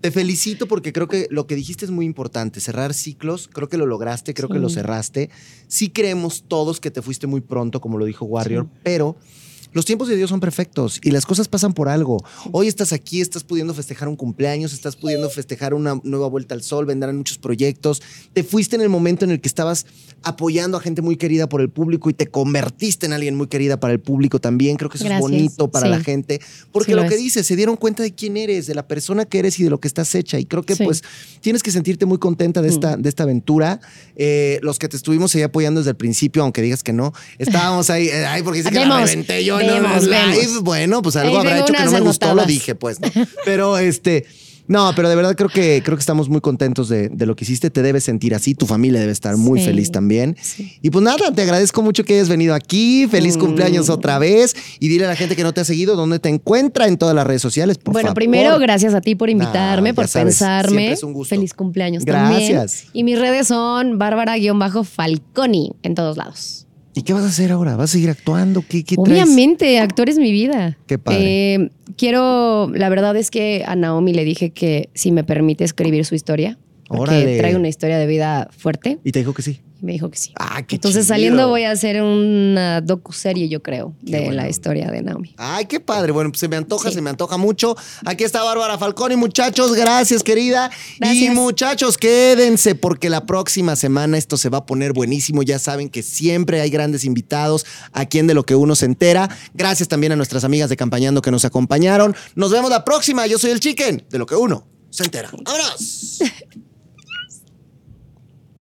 te felicito porque creo que lo que dijiste es muy importante. Cerrar ciclos, creo que lo lograste, creo que lo cerraste. Sí creemos todos que te fuiste muy pronto, como lo dijo Warrior, pero los tiempos de Dios son perfectos y las cosas pasan por algo. Hoy estás aquí, estás pudiendo festejar un cumpleaños, estás pudiendo festejar una nueva vuelta al sol, vendrán muchos proyectos. Te fuiste en el momento en el que estabas apoyando a gente muy querida por el público y te convertiste en alguien muy querida para el público también. Creo que eso Gracias. es bonito para Sí. la gente. Porque Sí lo lo que es. dices, se dieron cuenta de quién eres, de la persona que eres y de lo que estás hecha. Y creo que Sí. pues tienes que sentirte muy contenta de esta, de esta aventura. Eh, los que te estuvimos ahí apoyando desde el principio, aunque digas que no, estábamos ahí, eh, ay, porque dice que la reventé yo. Vemos, live, vemos. bueno, pues algo habrá hecho que no me gustó, lo dije, pues. ¿no? Pero este. No, pero de verdad creo que, creo que estamos muy contentos de, de lo que hiciste. Te debes sentir así. Tu familia debe estar muy Sí, feliz también. sí. Y pues nada, te agradezco mucho que hayas venido aquí. Feliz Mm. cumpleaños otra vez. Y dile a la gente que no te ha seguido dónde te encuentra en todas las redes sociales. Por bueno, favor. primero, gracias a ti por invitarme, por sabes, pensarme. es un gusto. Feliz cumpleaños Gracias. también. Y mis redes son Bárbara-Falconi en todos lados. ¿Y qué vas a hacer ahora? ¿Vas a seguir actuando? ¿Qué, qué traes? Obviamente, actor es mi vida. Qué padre. Eh, quiero, la verdad es que a Naomi le dije que si me permite escribir su historia, porque Órale. trae una historia de vida fuerte, Y te dijo que sí. Me dijo que sí. Ah, qué Entonces chido. saliendo voy a hacer una docuserie, yo creo, Qué de la historia de Naomi. Ay, qué padre. Bueno, pues se me antoja, Sí. se me antoja mucho. Aquí está Bárbara Falconi, muchachos. Gracias, querida. Y muchachos, quédense porque la próxima semana esto se va a poner buenísimo. Ya saben que siempre hay grandes invitados aquí en De lo que uno se entera. Gracias también a nuestras amigas de Campañando que nos acompañaron. Nos vemos la próxima. Yo soy el Chicken, de lo que uno se entera. ¡Vámonos!